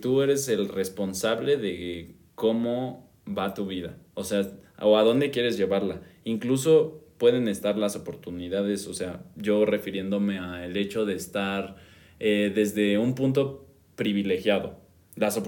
tú eres el responsable de cómo va tu vida, o sea, o a dónde quieres llevarla. Incluso pueden estar las oportunidades, o sea, yo refiriéndome al hecho de estar eh, desde un punto privilegiado. Las,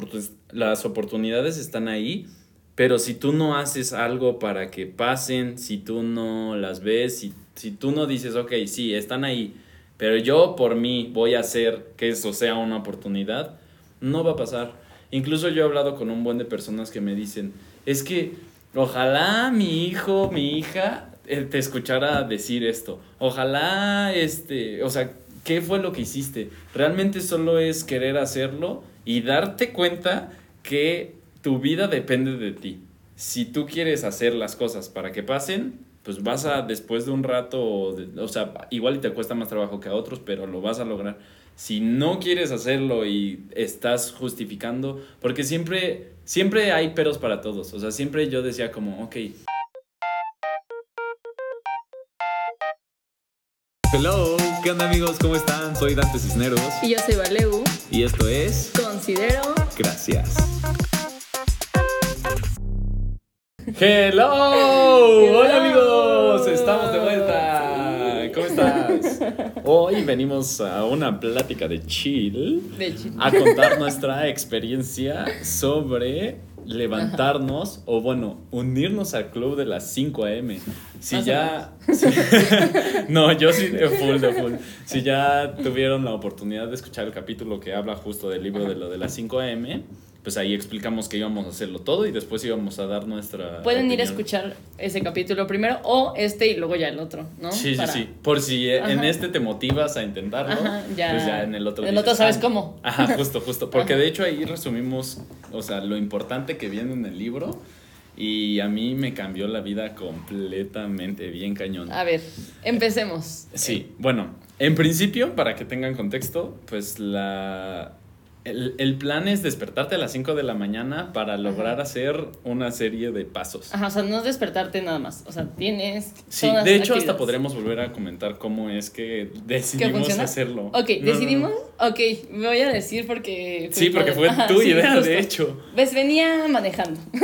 las oportunidades están ahí, pero si tú no haces algo para que pasen, si tú no las ves, si, si tú no dices, ok, sí, están ahí, pero yo por mí voy a hacer que eso sea una oportunidad, no va a pasar. Incluso yo he hablado con un buen de personas que me dicen, es que ojalá mi hijo, mi hija eh, te escuchara decir esto. Ojalá, este, o sea, ¿qué fue lo que hiciste? Realmente solo es querer hacerlo y darte cuenta que tu vida depende de ti. Si tú quieres hacer las cosas para que pasen, pues vas a, después de un rato, o sea, igual te cuesta más trabajo que a otros, pero lo vas a lograr. Si no quieres hacerlo y estás justificando, porque siempre, siempre hay peros para todos. O sea, siempre yo decía como, ok. Hello, ¿qué onda amigos? ¿Cómo están? Soy Dante Cisneros. Y yo soy Valeu. Y esto es... Considero... Gracias. Hello. Hola amigos, estamos de vuelta. ¿Cómo estás? Hoy venimos a una plática de chill, De chill. a contar nuestra experiencia sobre levantarnos o bueno, unirnos al club de las 5 a.m. Si Más ya... si- no, yo sí de full, de full. Si ya tuvieron la oportunidad de escuchar el capítulo que habla justo del libro de lo de las 5 a.m., pues ahí explicamos que íbamos a hacerlo todo y después íbamos a dar nuestra... Pueden ir a escuchar ese capítulo primero o este y luego ya el otro, ¿no? Sí, sí, Para- sí. Por si en este te motivas a intentarlo, Ajá, ya. pues ya en el otro. El dices, otro sabes "Ah". cómo. Ajá, justo, justo. Porque Ajá. de hecho ahí resumimos, o sea, lo importante que viene en el libro y a mí me cambió la vida completamente, bien cañón. A ver, empecemos. Sí, bueno, en principio, para que tengan contexto, pues la... El, el plan es despertarte a las 5 de la mañana para lograr hacer una serie de pasos. Ajá, o sea, no es despertarte nada más. O sea, tienes. Sí, todas de hecho hasta podremos volver a comentar cómo es que decidimos hacerlo. Ok, No, decidimos. no. Ok, voy a decir porque. Sí, porque fue Ajá, tu sí, idea, justo. de hecho. Ves, venía manejando.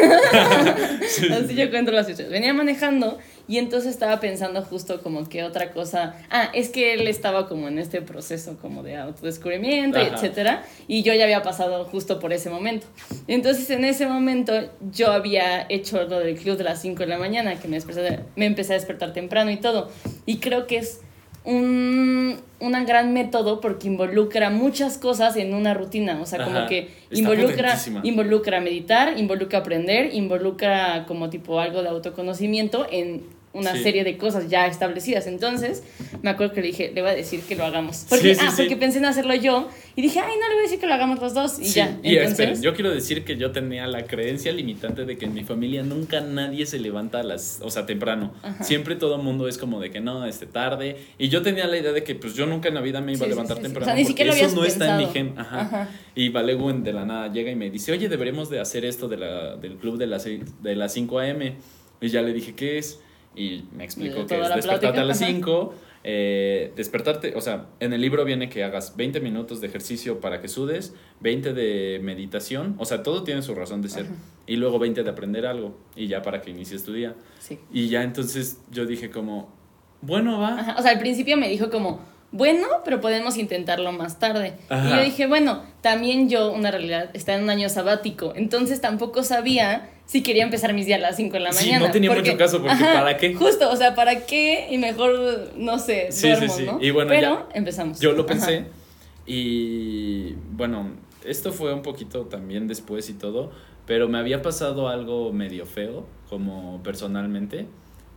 Así yo cuento las historias. Venía manejando y entonces estaba pensando justo como que otra cosa. Ah, es que él estaba como en este proceso como de autodescubrimiento, Ajá. etcétera. Y yo ya había pasado justo por ese momento. Entonces en ese momento yo había hecho lo del club de las 5 de la mañana, que me, desperté- me empecé a despertar temprano y todo. Y creo que es un, un gran método porque involucra muchas cosas en una rutina. O sea, como que involucra, involucra meditar, involucra aprender, involucra como tipo algo de autoconocimiento en una Sí. serie de cosas ya establecidas. Entonces, me acuerdo que le dije, le voy a decir que lo hagamos. Porque, Sí, sí, ah, sí. porque pensé en hacerlo yo y dije, ay, no le voy a decir que lo hagamos los dos y ya. y Entonces, esperen, yo quiero decir que yo tenía la creencia limitante de que en mi familia nunca nadie se levanta a las, o sea, temprano. Ajá. Siempre todo el mundo es como de que no, este tarde. Y yo tenía la idea de que pues yo nunca en la vida me iba a levantar temprano. O sea, ni porque siquiera lo eso no está en mi pensado. gen. Ajá. Ajá. Y Valegu de la nada llega y me dice, oye, deberíamos de hacer esto de la, del club de las, de las 5 a.m. Y ya le dije, ¿qué es? Y me explicó Y que es despertarte a las ajá. 5, eh, despertarte, o sea, en el libro viene que hagas 20 minutos de ejercicio para que sudes, 20 de meditación, o sea, todo tiene su razón de ser, Ajá. y luego 20 de aprender algo, y ya para que inicies tu día. sí. Y ya entonces yo dije como, bueno, va. Ajá, O sea, al principio me dijo como, bueno, pero podemos intentarlo más tarde. Ajá. Y yo dije, bueno, también yo, una realidad, está en un año sabático, entonces tampoco sabía si quería empezar mis días a las 5 de la Sí, mañana. no tenía mucho caso, porque ¿para qué? Justo, o sea, ¿para qué? Y mejor, no sé, Sí, sí, duermo, sí. ¿no? Y bueno, pero empezamos. Yo lo pensé Ajá. y bueno, esto fue un poquito también después y todo, pero me había pasado algo medio feo como personalmente,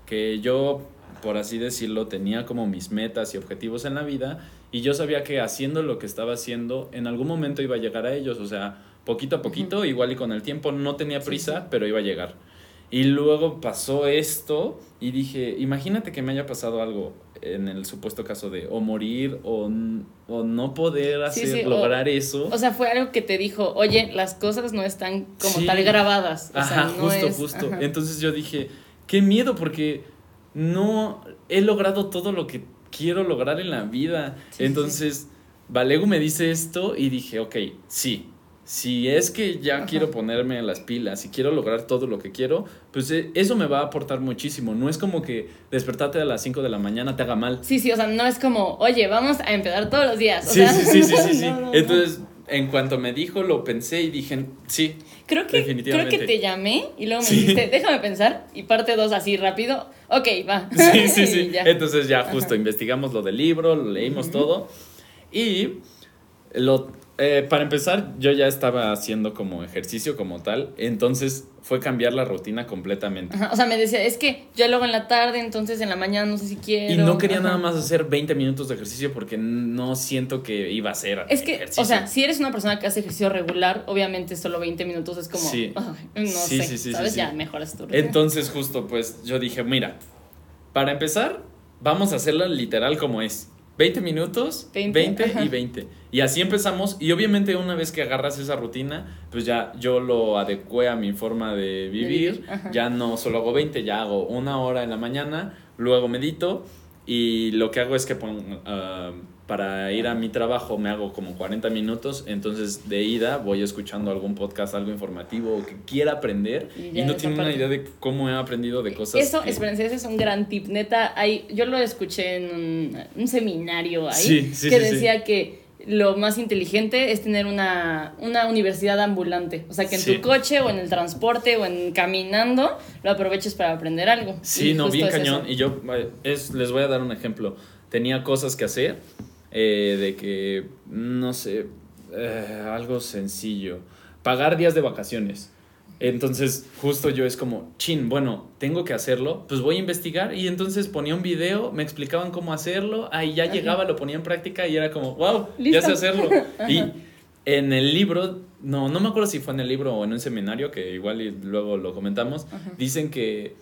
que yo, por así decirlo, tenía como mis metas y objetivos en la vida y yo sabía que haciendo lo que estaba haciendo, en algún momento iba a llegar a ellos, o sea, poquito a poquito, igual y con el tiempo, no tenía prisa, sí. pero iba a llegar. Y luego pasó esto y dije, imagínate que me haya pasado algo en el supuesto caso de o morir o, o no poder hacer, sí, lograr eso. O sea, fue algo que te dijo, oye, las cosas no están como Sí. tal grabadas. O Ajá, sea, no justo, es- justo. ajá. Entonces yo dije, qué miedo porque no he logrado todo lo que quiero lograr en la vida. Entonces, Valegu me dice esto y dije, ok, sí, si es que ya quiero ponerme las pilas y quiero lograr todo lo que quiero, pues eh, eso me va a aportar muchísimo. No es como que despertarte a las 5 de la mañana te haga mal. Sí, sí, o sea, no es como, oye, vamos a empezar todos los días. O sí, sea, sí, sí, sí, sí, sí. no, no. Entonces, en cuanto me dijo, lo pensé y dije, sí. Creo que, creo definitivamente. que te llamé y luego me Sí. dijiste, déjame pensar, y parte dos así rápido, ok, va. Sí, sí, sí. ya. Entonces ya justo investigamos lo del libro, lo leímos todo. Y lo, eh, para empezar, yo ya estaba haciendo como ejercicio como tal. Entonces fue cambiar la rutina completamente. Ajá, O sea, me decía, es que yo luego en la tarde, entonces en la mañana no sé si quiero. Y no quería Ajá. nada más hacer 20 minutos de ejercicio porque no siento que iba a ser Es que, ejercicio. o sea, si eres una persona que hace ejercicio regular, obviamente solo 20 minutos es como, Sí. no Sí, sé, sí, sí, ¿sabes? Ya mejoras tu rutina. Entonces justo pues yo dije, mira, para empezar, vamos a hacerla literal como es. 20 minutos, 20, 20, ajá. y 20. Y así empezamos. Y obviamente una vez que agarras esa rutina, pues ya yo lo adecué a mi forma de vivir. ajá. ya no solo hago 20, ya hago una hora en la mañana, luego medito. Y lo que hago es que ah, para ir a mi trabajo me hago como 40 minutos. Entonces de ida voy escuchando algún podcast, algo informativo o que quiera aprender. Y no tiene una idea de cómo he aprendido de cosas. Eso, que- espérense, ese es un gran tip. Neta, hay, yo lo escuché en un, un seminario ahí Sí, sí, que sí. decía que lo más inteligente es tener una, una universidad ambulante. O sea, que en Sí. tu coche o en el transporte o en caminando lo aproveches para aprender algo. Sí, Y no, bien es cañón. eso. Y yo eh, es, les voy a dar un ejemplo. Tenía cosas que hacer eh, de que, no sé, eh, algo sencillo. Pagar días de vacaciones. Entonces, justo yo es como, chin, bueno, tengo que hacerlo, pues voy a investigar. Y entonces ponía un video, me explicaban cómo hacerlo, ahí ya Ajá. llegaba, lo ponía en práctica y era como, wow, ya Listo. sé hacerlo. Y en el libro, no, no me acuerdo si fue en el libro o en un seminario, que igual y luego lo comentamos, Ajá. dicen que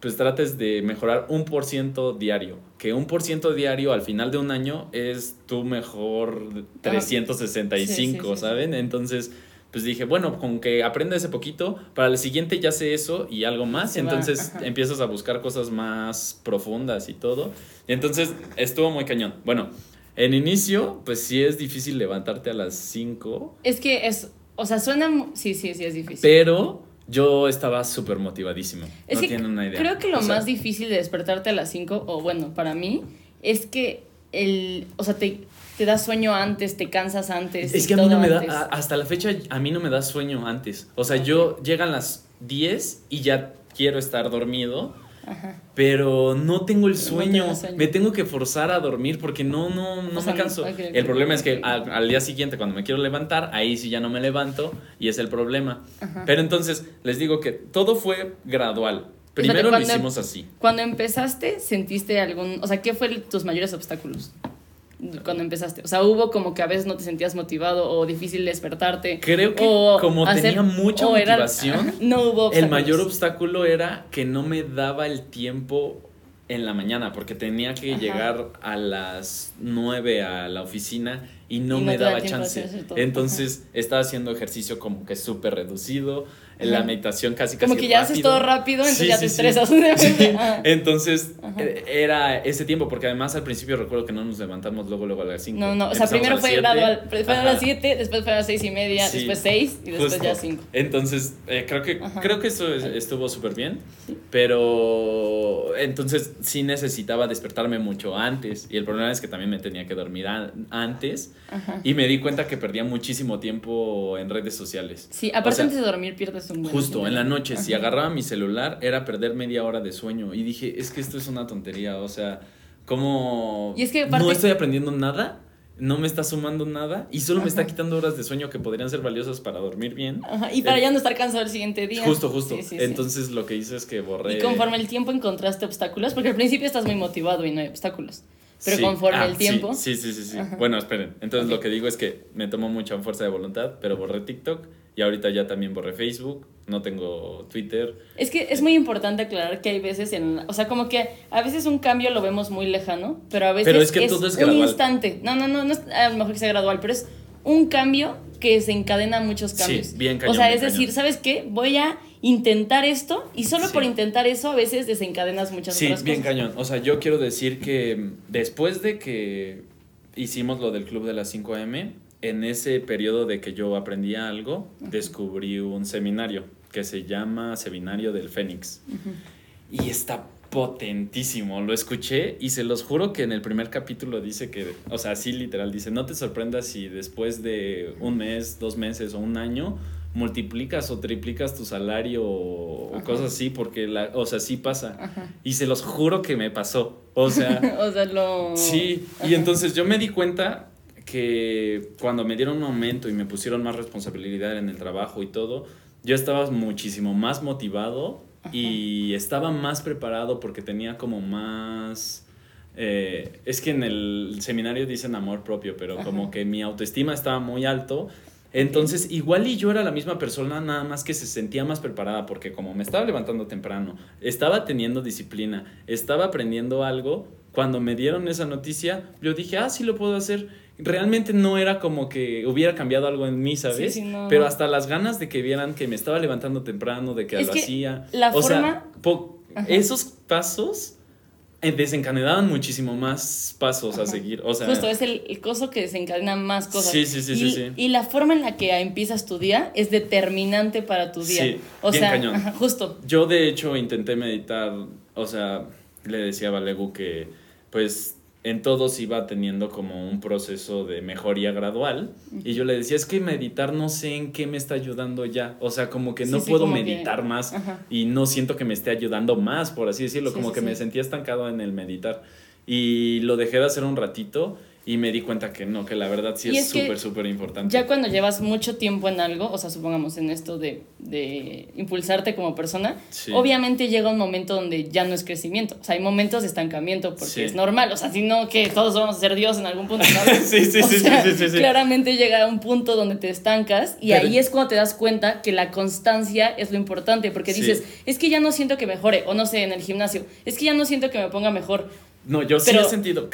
pues trates de mejorar un por ciento diario. Que un por ciento diario al final de un año es tu mejor 365, Sí, sí, sí, sí. ¿saben? Entonces, pues dije, bueno, con que aprenda ese poquito, para el siguiente ya sé eso y algo más. Se va, entonces empiezas a buscar cosas más profundas y todo. Y entonces estuvo muy cañón. Bueno, en inicio, pues sí es difícil levantarte a las 5, Es que es, o sea, suena, sí, sí, sí, es difícil. pero yo estaba súper motivadísimo. Es no que tienen una idea. Creo que lo O sea, más difícil de despertarte a las 5, o bueno, para mí, es que el, o sea, te, te da sueño antes, te cansas antes. Es que a mí no me da, a- hasta la fecha a mí no me da sueño antes. O sea, yo llegan las 10 y ya quiero estar dormido, Ajá. pero no tengo el No sueño. da sueño. Me tengo que forzar a dormir porque no, no, no O sea, me canso. ok, ok, el problema es que al, al día siguiente cuando me quiero levantar, ahí sí ya no me levanto y es el problema. Ajá. Pero entonces les digo que todo fue gradual. Primero lo cuando- hicimos así. Cuando empezaste, ¿sentiste algún, o sea, qué fue tus mayores obstáculos? Cuando empezaste, o sea, hubo como que a veces no te sentías motivado o difícil despertarte. Creo que o como hacer- tenía mucha era- motivación, no hubo El mayor obstáculo era que no me daba el tiempo en la mañana porque tenía que Ajá. llegar a las 9 a la oficina y no Y no me daba chance. Entonces estaba haciendo ejercicio como que súper reducido, la Ajá. meditación casi casi Como que ya haces rápido. todo rápido, entonces Sí, ya sí, te estresas. Sí. Entonces Ajá. era ese tiempo porque además al principio recuerdo que no nos levantamos luego luego a las 5. No, no, o sea, primero fue gradual. Fue a las 7, después fue a las 6 y media, después 6 y después Justo. ya 5. Entonces, eh, creo que Ajá. creo que eso es- estuvo súper bien, pero entonces sí necesitaba despertarme mucho antes y el problema es que también me tenía que dormir an- antes Ajá. y me di cuenta que perdía muchísimo tiempo en redes sociales. Sí, aparte O sea, antes de dormir pierdes Justo, en la noche, si Ajá. agarraba mi celular era perder media hora de sueño y dije, es que esto es una tontería, o sea, ¿cómo Y es que aparte- no estoy aprendiendo nada? No me está sumando nada y solo me está Ajá. quitando horas de sueño que podrían ser valiosas para dormir bien. Ajá, Y para Eh, ya no estar cansado el siguiente día. Justo, justo. Sí, sí, sí. Entonces lo que hice es que borré. Y conforme el tiempo encontraste obstáculos, porque al principio estás muy motivado y no hay obstáculos. Pero Sí. conforme Ah, el sí, tiempo. Sí, sí, sí, sí. Ajá. Bueno, esperen. Entonces Ok. lo que digo es que me tomó mucha fuerza de voluntad, pero borré TikTok y ahorita ya también borré Facebook. No tengo Twitter. Es que es muy importante aclarar que hay veces en. O sea, como que a veces un cambio lo vemos muy lejano, pero a veces Pero es que todo es un gradual. instante. No, no, no, no es a lo mejor que sea gradual, pero es un cambio que se encadena muchos Sí, cambios. bien cañón, O sea, bien es decir, cañón. ¿sabes qué? Voy a intentar esto y solo Sí. por intentar eso a veces desencadenas muchas Sí, otras bien cañón. O sea, yo quiero decir que después de que hicimos lo del club de las 5M, en ese periodo de que yo aprendía algo, descubrí un seminario que se llama Seminario del Fénix. Y está potentísimo. Lo escuché y se los juro que en el primer capítulo dice que, o sea, así literal, dice, no te sorprendas si después de un mes, dos meses o un año multiplicas o triplicas tu salario o cosas así, porque, la, o sea, sí pasa. Y se los juro que me pasó. O sea, o sea lo... Sí, y entonces yo me di cuenta que cuando me dieron un aumento y me pusieron más responsabilidad en el trabajo y todo, yo estaba muchísimo más motivado y estaba más preparado porque tenía como más... Eh, es que en el seminario dicen amor propio, pero como que mi autoestima estaba muy alto. Entonces, igual y yo era la misma persona, nada más que se sentía más preparada, porque como me estaba levantando temprano, estaba teniendo disciplina, estaba aprendiendo algo, cuando me dieron esa noticia, yo dije, ah, sí lo puedo hacer realmente no era como que hubiera cambiado algo en mí, ¿sabes? Pero hasta las ganas de que vieran que me estaba levantando temprano, de que lo hacía. La o forma... sea, esos pasos eh, desencadenaban muchísimo más pasos a seguir. O sea, Justo, es el, coso que desencadena más cosas. Sí, sí, sí, y, sí, Y la forma en la que empiezas tu día es determinante para tu día. Sí, o bien sea, cañón. justo. Yo, de hecho, intenté meditar, o sea, le decía a Valegu que, pues, en todos iba teniendo como un proceso de mejoría gradual. Y yo le decía, es que meditar no sé en qué me está ayudando ya. O sea, como que no puedo meditar más y no siento que me esté ayudando más, por así decirlo. como que me sentía estancado en el meditar. Y lo dejé de hacer un ratito y me di cuenta que no, que la verdad sí es súper, súper importante. Ya cuando llevas mucho tiempo en algo, o sea, supongamos en esto de, de impulsarte como persona, obviamente llega un momento donde ya no es crecimiento. O sea, hay momentos de estancamiento porque es normal. O sea, si no, que todos vamos a ser Dios en algún punto. sí, sí, sí, sí, sí, Claramente llega un punto donde te estancas y ahí es cuando te das cuenta que la constancia es lo importante porque dices, es que ya no siento que mejore, o no sé, en el gimnasio, es que ya no siento que me ponga mejor no, yo sí he sentido,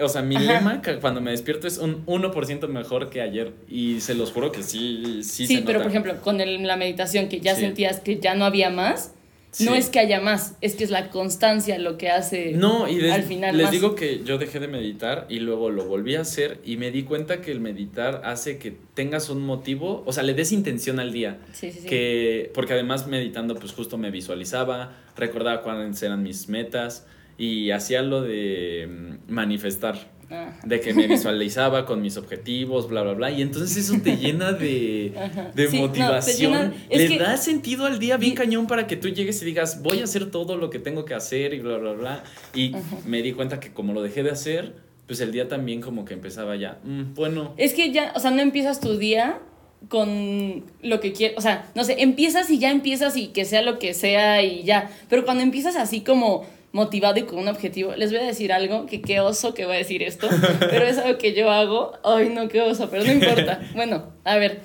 o sea, mi lema cuando me despierto es un 1% mejor que ayer y se los juro que sí, sí. Sí, pero por ejemplo, con la meditación que ya sentías que ya no había más, no es que haya más, es que es la constancia lo que hace no, y al final. Les digo que yo dejé de meditar y luego lo volví a hacer y me di cuenta que el meditar hace que tengas un motivo, o sea, le des intención al día. Sí, sí, sí. Que, porque además meditando, pues justo me visualizaba, recordaba cuáles eran mis metas y hacía lo de mm, manifestar. Ah. De que me visualizaba con mis objetivos, bla, bla, bla. Y entonces eso te llena de, de motivación. Le da sentido al día bien cañón para que tú llegues y digas, voy a hacer todo lo que tengo que hacer y bla, bla, bla. Y me di cuenta que como lo dejé de hacer, pues el día también como que empezaba ya, mm, bueno. Es que ya, o sea, no empiezas tu día con lo que quieres, o sea, no sé, empiezas y ya empiezas y que sea lo que sea y ya. Pero cuando empiezas así como motivado y con un objetivo. Les voy a decir algo, que qué oso que voy a decir esto, pero es algo que yo hago. Ay, no, qué oso, pero no importa. Bueno, a ver,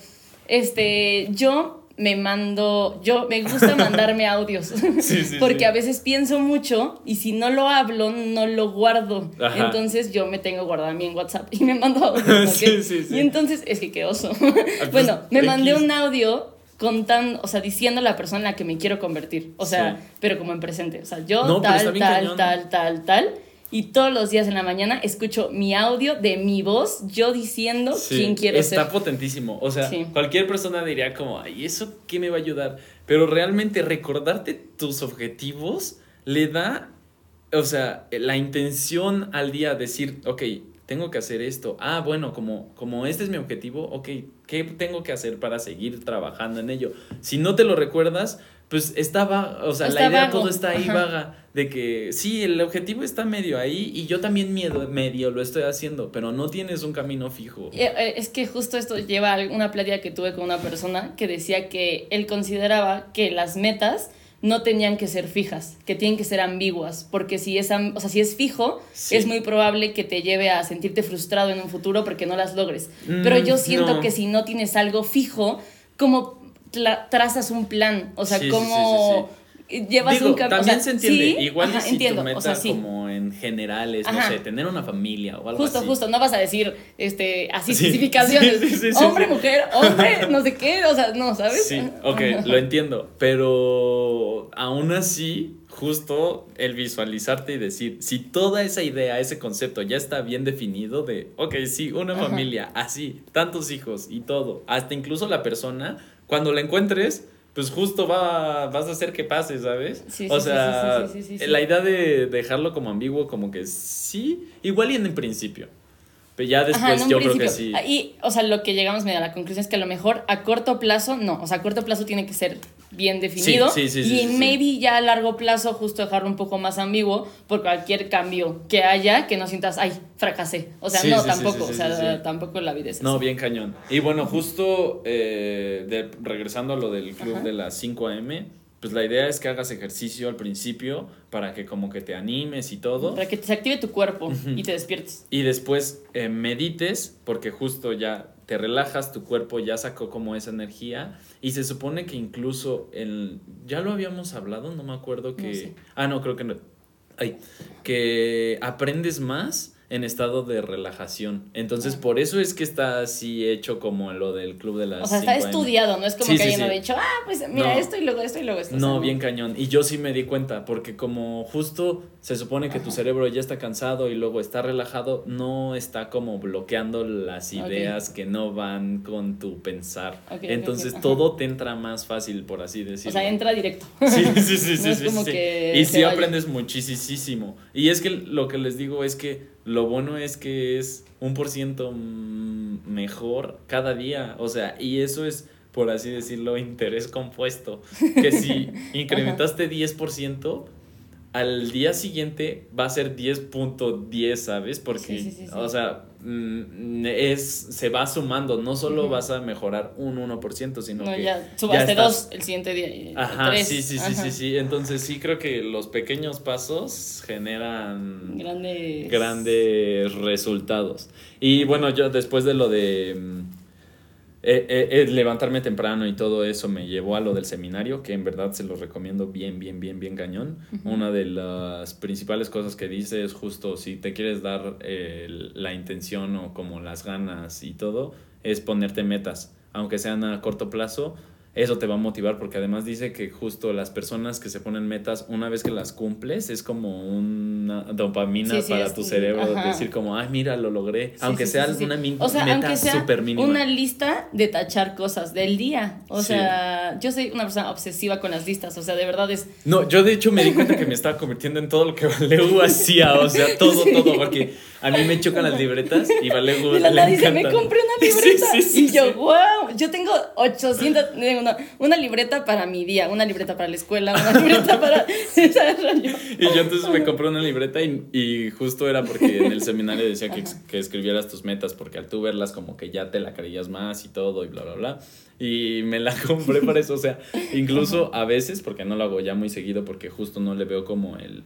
este, yo me mando, yo me gusta mandarme audios, porque a veces pienso mucho y si no lo hablo, no lo guardo. Entonces yo me tengo guardado a mí en WhatsApp y me mando audios. y entonces, es que qué oso. Ah, pues, bueno, me mandé un audio contando, o sea, diciendo la persona en la que me quiero convertir. O sea, pero como en presente. O sea, yo tal, tal, tal, tal, tal. Y todos los días en la mañana escucho mi audio de mi voz, yo diciendo quién quiero ser. Está potentísimo. O sea, cualquier persona diría como, ay, ¿eso qué me va a ayudar? Pero realmente recordarte tus objetivos le da, o sea, la intención al día, decir, ok, tengo que hacer esto. Ah, bueno, como, como este es mi objetivo, ok, ¿qué tengo que hacer para seguir trabajando en ello? Si no te lo recuerdas, pues estaba, o sea, la idea todo está ahí vaga, de que sí, el objetivo está medio ahí y yo también medio, medio lo estoy haciendo, pero no tienes un camino fijo. Eh, eh, es que justo esto lleva a una plática que tuve con una persona que decía que él consideraba que las metas no tenían que ser fijas, que tienen que ser ambiguas, porque si es, o sea, si es fijo, es muy probable que te lleve a sentirte frustrado en un futuro porque no las logres. Pero yo mm, siento que si no tienes algo fijo, como trazas un plan, o sea, como llevas Digo, un cam- o también sea, se entiende. sí, Igual ajá, si entiendo, tu meta o sea, sí. como en general es, no sé, tener una familia o algo Justo, así. justo, no vas a decir este, así Sí, especificaciones. hombre, mujer, hombre, no sé qué, o sea, no, ¿sabes? Sí, ok, lo entiendo. Pero aún así, justo el visualizarte y decir, si toda esa idea, ese concepto ya está bien definido de, ok, sí, una Ajá. familia, así, tantos hijos y todo, hasta incluso la persona, cuando la encuentres, pues justo va, vas a hacer que pase, ¿sabes? Sí, o sí, sí, sea, sí, sí, sí, sí, sí. la idea de dejarlo como ambiguo, como que sí, igual y en el principio. Pero ya después Ajá, yo creo que sí. Y, o sea, lo que llegamos medio a la conclusión es que a lo mejor a corto plazo, no. O sea, a corto plazo tiene que ser bien definido. sí, sí, sí, y maybe ya a largo plazo, justo dejarlo un poco más ambiguo por cualquier cambio que haya, que no sientas, ay, fracasé. O sea, no, tampoco. o sea, tampoco la vida es No, así. bien cañón. Y bueno, justo eh, de- regresando a lo del club Ajá. de las 5 AM, pues la idea es que hagas ejercicio al principio para que como que te animes y todo. Para que se active tu cuerpo y te despiertes. Y después eh, medites porque justo ya te relajas, tu cuerpo ya sacó como esa energía y se supone que incluso el ya lo habíamos hablado, no me acuerdo que No ah no, creo que no. Ay, que aprendes más en estado de relajación. Entonces, Ah. por eso es que está así hecho como lo del club de las O sea, está 5 AM. estudiado, no es como Sí, que sí, alguien sí. dicho, ah, pues mira No. esto y luego esto y luego esto. O No, sea, bien cañón. Y yo sí me di cuenta, porque como justo se supone que tu cerebro ya está cansado y luego está relajado, no está como bloqueando las ideas que no van con tu pensar. Entonces todo te entra más fácil, por así O decirlo. sea, entra directo. Sí, sí, sí, No sí, es sí, como sí. que Y sí vaya. aprendes muchísimo. Y es que lo que les digo es que lo bueno es que es un por ciento mejor cada día. O sea, y eso es, por así decirlo, interés compuesto. Que si incrementaste 10%, al día siguiente va a ser 10.10, ¿sabes? Porque, Sí, sí, sí, o sea, es, se va sumando. No solo vas a mejorar un 1%, sino No, que ya subaste estás- dos el siguiente día. y Ajá, tres. sí, sí, sí, Ajá. sí, sí. Entonces sí creo que los pequeños pasos generan Grandes. grandes resultados. Y bueno, yo después de lo de mm, eh, eh, levantarme temprano y todo eso me llevó a lo del seminario, que en verdad se los recomiendo bien, bien, bien, bien cañón. Una de las principales cosas que dice es justo si te quieres dar eh, la intención o como las ganas y todo, es ponerte metas, aunque sean a corto plazo. Eso te va a motivar porque además dice que justo las personas que se ponen metas, una vez que las cumples, es como una dopamina Sí, sí, para tu cerebro. ajá. Decir como, ay, mira, lo logré. Sí, aunque sea una o sea, meta súper mínima. una lista de tachar cosas del día. O sea, yo soy una persona obsesiva con las listas. O sea, de verdad es. No, yo de hecho me di cuenta que me estaba convirtiendo en todo lo que Valeu hacía, o sea, todo, todo, porque a mí me chocan las libretas y Valeu De la nada dice, me compré una libreta. sí, sí, y yo, wow, yo tengo 800, digo, no, una libreta para mi día, una libreta para la escuela, una libreta para... Y yo entonces me compré una libreta y, y justo era porque en el seminario decía que, que escribieras tus metas, porque al tú verlas como que ya te la creías más y todo y bla, bla, bla. Y me la compré para eso, o sea, incluso a veces, porque no lo hago ya muy seguido, porque justo no le veo como el...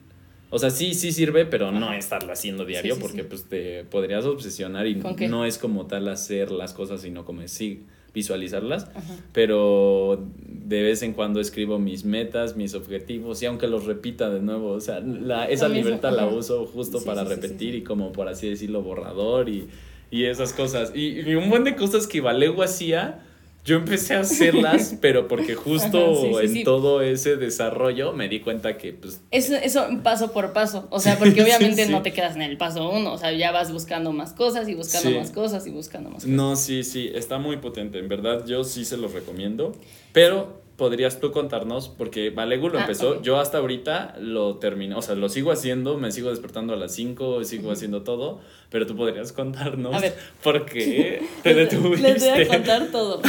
O sea, sí, sí sirve, pero no estarlo haciendo diario, Sí, sí, porque sí. pues te podrías obsesionar y no es como tal hacer las cosas, sino como sí visualizarlas Ajá. pero de vez en cuando escribo mis metas, mis objetivos y aunque los repita de nuevo, o sea, la, esa mismo, libreta la uso justo para repetir y como por así decirlo borrador y, y esas cosas. Y, y un buen de cosas que Valego hacía, yo empecé a hacerlas, pero porque justo Ajá, sí, sí, en sí. todo ese desarrollo me di cuenta que pues Eso, eso paso por paso, o sea, porque obviamente no te quedas en el paso uno, o sea, ya vas buscando más cosas y buscando más cosas y buscando más cosas. No, sí, sí, está muy potente. En verdad, yo sí se los recomiendo. Pero podrías tú contarnos, porque Valegu lo Ah, empezó, ok. yo hasta ahorita lo terminé, o sea, lo sigo haciendo, me sigo despertando a las 5, sigo haciendo todo, pero tú podrías contarnos por qué te detuviste. Les voy a contar todo.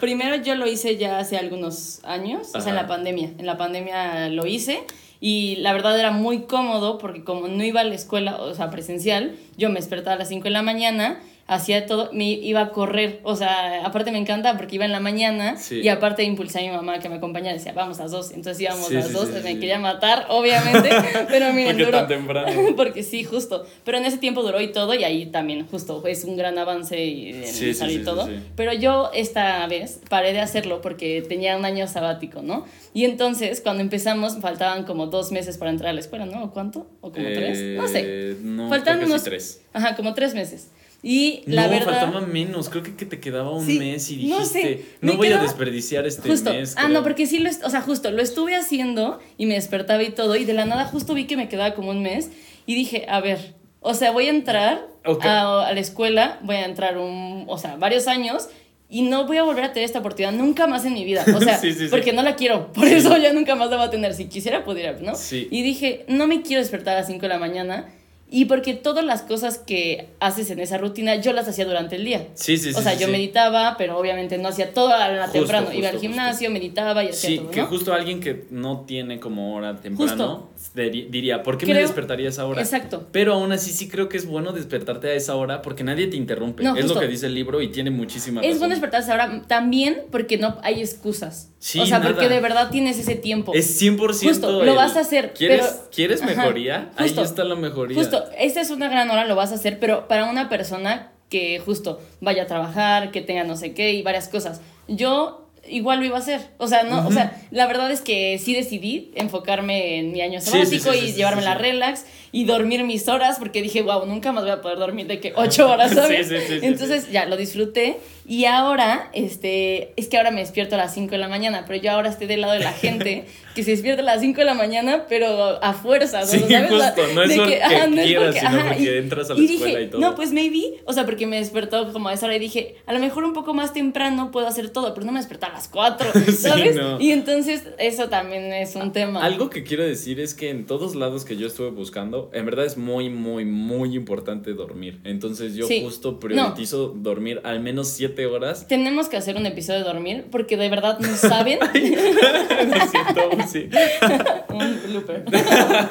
Primero yo lo hice ya hace algunos años, o sea, en Ajá. la pandemia. En la pandemia lo hice y la verdad era muy cómodo porque como no iba a la escuela, o sea, presencial, yo me despertaba a las 5 de la mañana, hacía todo, me iba a correr, o sea, aparte me encanta porque iba en la mañana Sí. y aparte impulsé a mi mamá que me acompañara, decía, vamos a las dos, entonces íbamos Sí, a las sí, dos, me quería matar, obviamente, pero miren, ¿Por qué duró, tan temprano? porque sí, justo, pero en ese tiempo duró y todo y ahí también, justo, es un gran avance y salir sí, todo, pero yo esta vez paré de hacerlo porque tenía un año sabático, ¿no? Y entonces cuando empezamos faltaban como dos meses para entrar a la escuela, ¿no? ¿O cuánto? ¿O como tres? No sé. Eh, No, sí unos tres. Ajá, como tres meses. Y la no, verdad. faltaba menos. Creo que, que te quedaba un Sí, mes y dijiste, no no, sé, me voy a desperdiciar este Justo. mes. ah, creo. no, porque sí lo, o sea, justo, lo estuve haciendo y me despertaba y todo, y de la nada justo vi que me quedaba como un mes y dije, a ver, o sea, voy a entrar Ok. a, a la escuela, voy a entrar un, o sea, varios años y no voy a volver a tener esta oportunidad nunca más en mi vida, o sea, Sí, sí, sí. porque no la quiero, por eso ya nunca más la voy a tener, si quisiera pudiera, ¿no? Sí. Y dije, no me quiero despertar a las 5 de la mañana. Y porque todas las cosas que haces en esa rutina, yo las hacía durante el día. Sí, sí, sí. O sea, sí, yo sí. meditaba, pero obviamente no hacía todo a la Justo, temprano. Iba al justo, gimnasio, meditaba y hacía Sí, todo, que ¿no? justo alguien que no tiene como hora temprano diría, ¿por qué me despertaría a esa hora? Exacto. Pero aún así sí creo que es bueno despertarte a esa hora porque nadie te interrumpe. No, es lo que dice el libro y tiene muchísima Es razón. bueno despertarse ahora también porque no hay excusas. Sí, o sea, nada. porque de verdad tienes ese tiempo. Es 100% Justo, lo vas a hacer, ¿Quieres, pero- ¿quieres mejoría? Ahí está la mejoría. Justo, esta es una gran hora, lo vas a hacer, pero para una persona que justo vaya a trabajar, que tenga no sé qué y varias cosas. Yo igual lo iba a hacer. O sea, no, o sea, la verdad es que sí decidí enfocarme en mi año sí, sabático sí, sí, y llevarme la relax y dormir mis horas porque dije, wow, nunca más voy a poder dormir de que ocho horas, ¿sabes? Sí, sí, sí, Entonces ya lo disfruté y ahora, este, es que ahora me despierto a las 5 de la mañana, pero yo ahora estoy del lado de la gente que se despierta a las 5 de la mañana, pero a fuerzas, Sí, ¿sabes? justo, no es De porque quieras, sino porque entras a la y escuela dije, y todo. No, pues maybe, o sea, porque me despertó como a esa hora y dije, a lo mejor un poco más temprano puedo hacer todo, pero no me desperté a las 4, ¿sabes? no. Y entonces eso también es un tema. Algo que quiero decir es que en todos lados que yo estuve buscando, en verdad es muy, muy, muy importante dormir. Entonces yo Sí. justo priorizo dormir al menos 7 horas. Tenemos que hacer un episodio de dormir porque de verdad no saben. Me siento, sí. un blooper.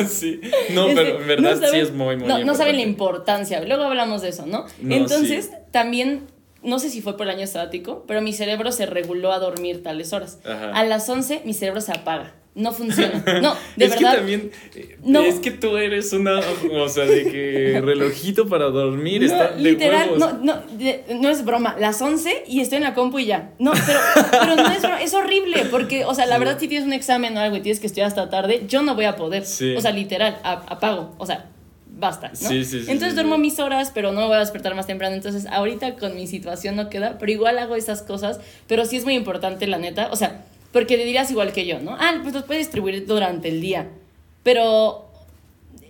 sí. No, Este, pero en verdad no sí saben- es muy, muy no, no saben la importante. importancia. Luego hablamos de eso, ¿no? No, Entonces, sí. también, no sé si fue por el año sabático, pero mi cerebro se reguló a dormir tales horas. Ajá. A las 11 mi cerebro se apaga. No funciona. No, de es verdad. que también, No. es que tú eres una, o sea, de que relojito para dormir No, está de literal, huevos. no, no, de- no es broma. Las 11 y estoy en la compu y ya. No, pero, pero no es broma, es horrible porque, o sea, la Sí. verdad, si tienes un examen o algo y tienes que estudiar hasta tarde, yo no voy a poder. Sí. O sea, literal, apago. O sea, basta, ¿no? Sí, sí, sí, Entonces duermo mis horas, pero no me voy a despertar más temprano. Entonces, ahorita con mi situación no queda, pero igual hago esas cosas. Pero sí es muy importante, la neta. O sea, porque dirás igual que yo, ¿no? Ah, pues los puedes distribuir durante el día. Pero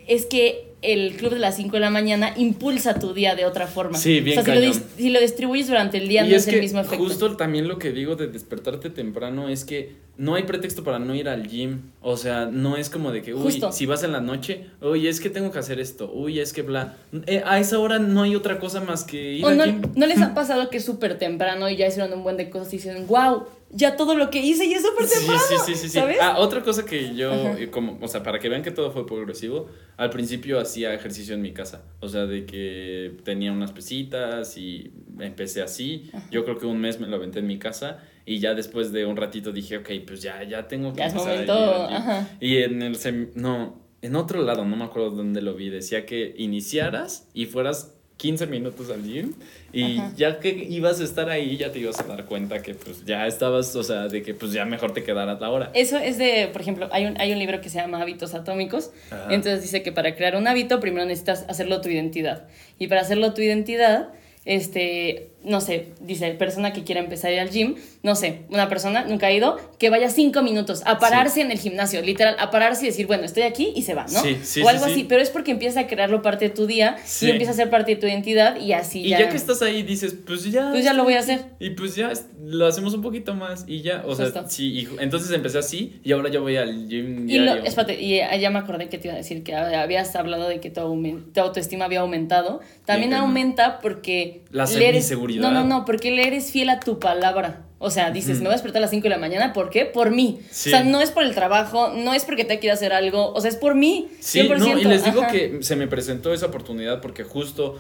es que el club de las 5 de la mañana impulsa tu día de otra forma. Sí, bien O sea, si lo, cañón. si lo distribuyes durante el día y no es es el mismo efecto. justo también lo que digo de despertarte temprano es que no hay pretexto para no ir al gym. O sea, no es como de que, uy, Justo. si vas en la noche, uy, es que tengo que hacer esto, uy, es que bla. Eh, a esa hora no hay otra cosa más que ir ¿O al no, gym. no les ha pasado que es súper temprano y ya hicieron un buen de cosas y dicen, wow, ya todo lo que hice ya es súper temprano? sí, sí, sí, sí. ¿Sabes? Ah, otra cosa que yo, Ajá. eh, como, o sea, para que vean que todo fue progresivo, al principio hacía ejercicio en mi casa. O sea, de que tenía unas pesitas y empecé así. Yo creo que un mes me lo aventé en mi casa y ya después de un ratito dije, ok, pues ya, ya tengo que Ya es empezar momento, ir al gym". ajá. Y en el, sem- no, en otro lado, no me acuerdo dónde lo vi, decía que iniciaras y fueras 15 minutos al gym y Ajá. ya que ibas a estar ahí ya te ibas a dar cuenta que pues ya estabas, o sea, de que pues ya mejor te quedaras la hora. Eso es de, por ejemplo, hay un, hay un libro que se llama Hábitos Atómicos. Ajá. Entonces dice que para crear un hábito primero necesitas hacerlo tu identidad. Y para hacerlo tu identidad, este, no sé, dice, persona que quiera empezar a ir al gym, no sé, una persona nunca ha ido, que vaya cinco minutos a pararse en el gimnasio, literal, a pararse y decir, bueno, estoy aquí y se va, ¿no? Sí, sí, o algo sí, así, sí. pero es porque empieza a crearlo parte de tu día y empieza a ser parte de tu identidad y así Y ya. ya que estás ahí dices, pues ya. Pues ya lo voy a hacer. Y pues ya lo hacemos un poquito más y ya, o sea, sí, ju- entonces empecé así y ahora yo voy al gym Y lo, espérate, y eh, ya me acordé que te iba a decir que habías hablado de que tu, autoestima había aumentado. También aumenta porque. La le No, no, no, porque le eres fiel a tu palabra. O sea, dices, me voy a despertar a las 5 de la mañana, ¿por qué? Por mí. Sí. O sea, no es por el trabajo, no es porque te quiera hacer algo, o sea, es por mí. Sí, 100%. no, y les digo ajá. que se me presentó esa oportunidad porque justo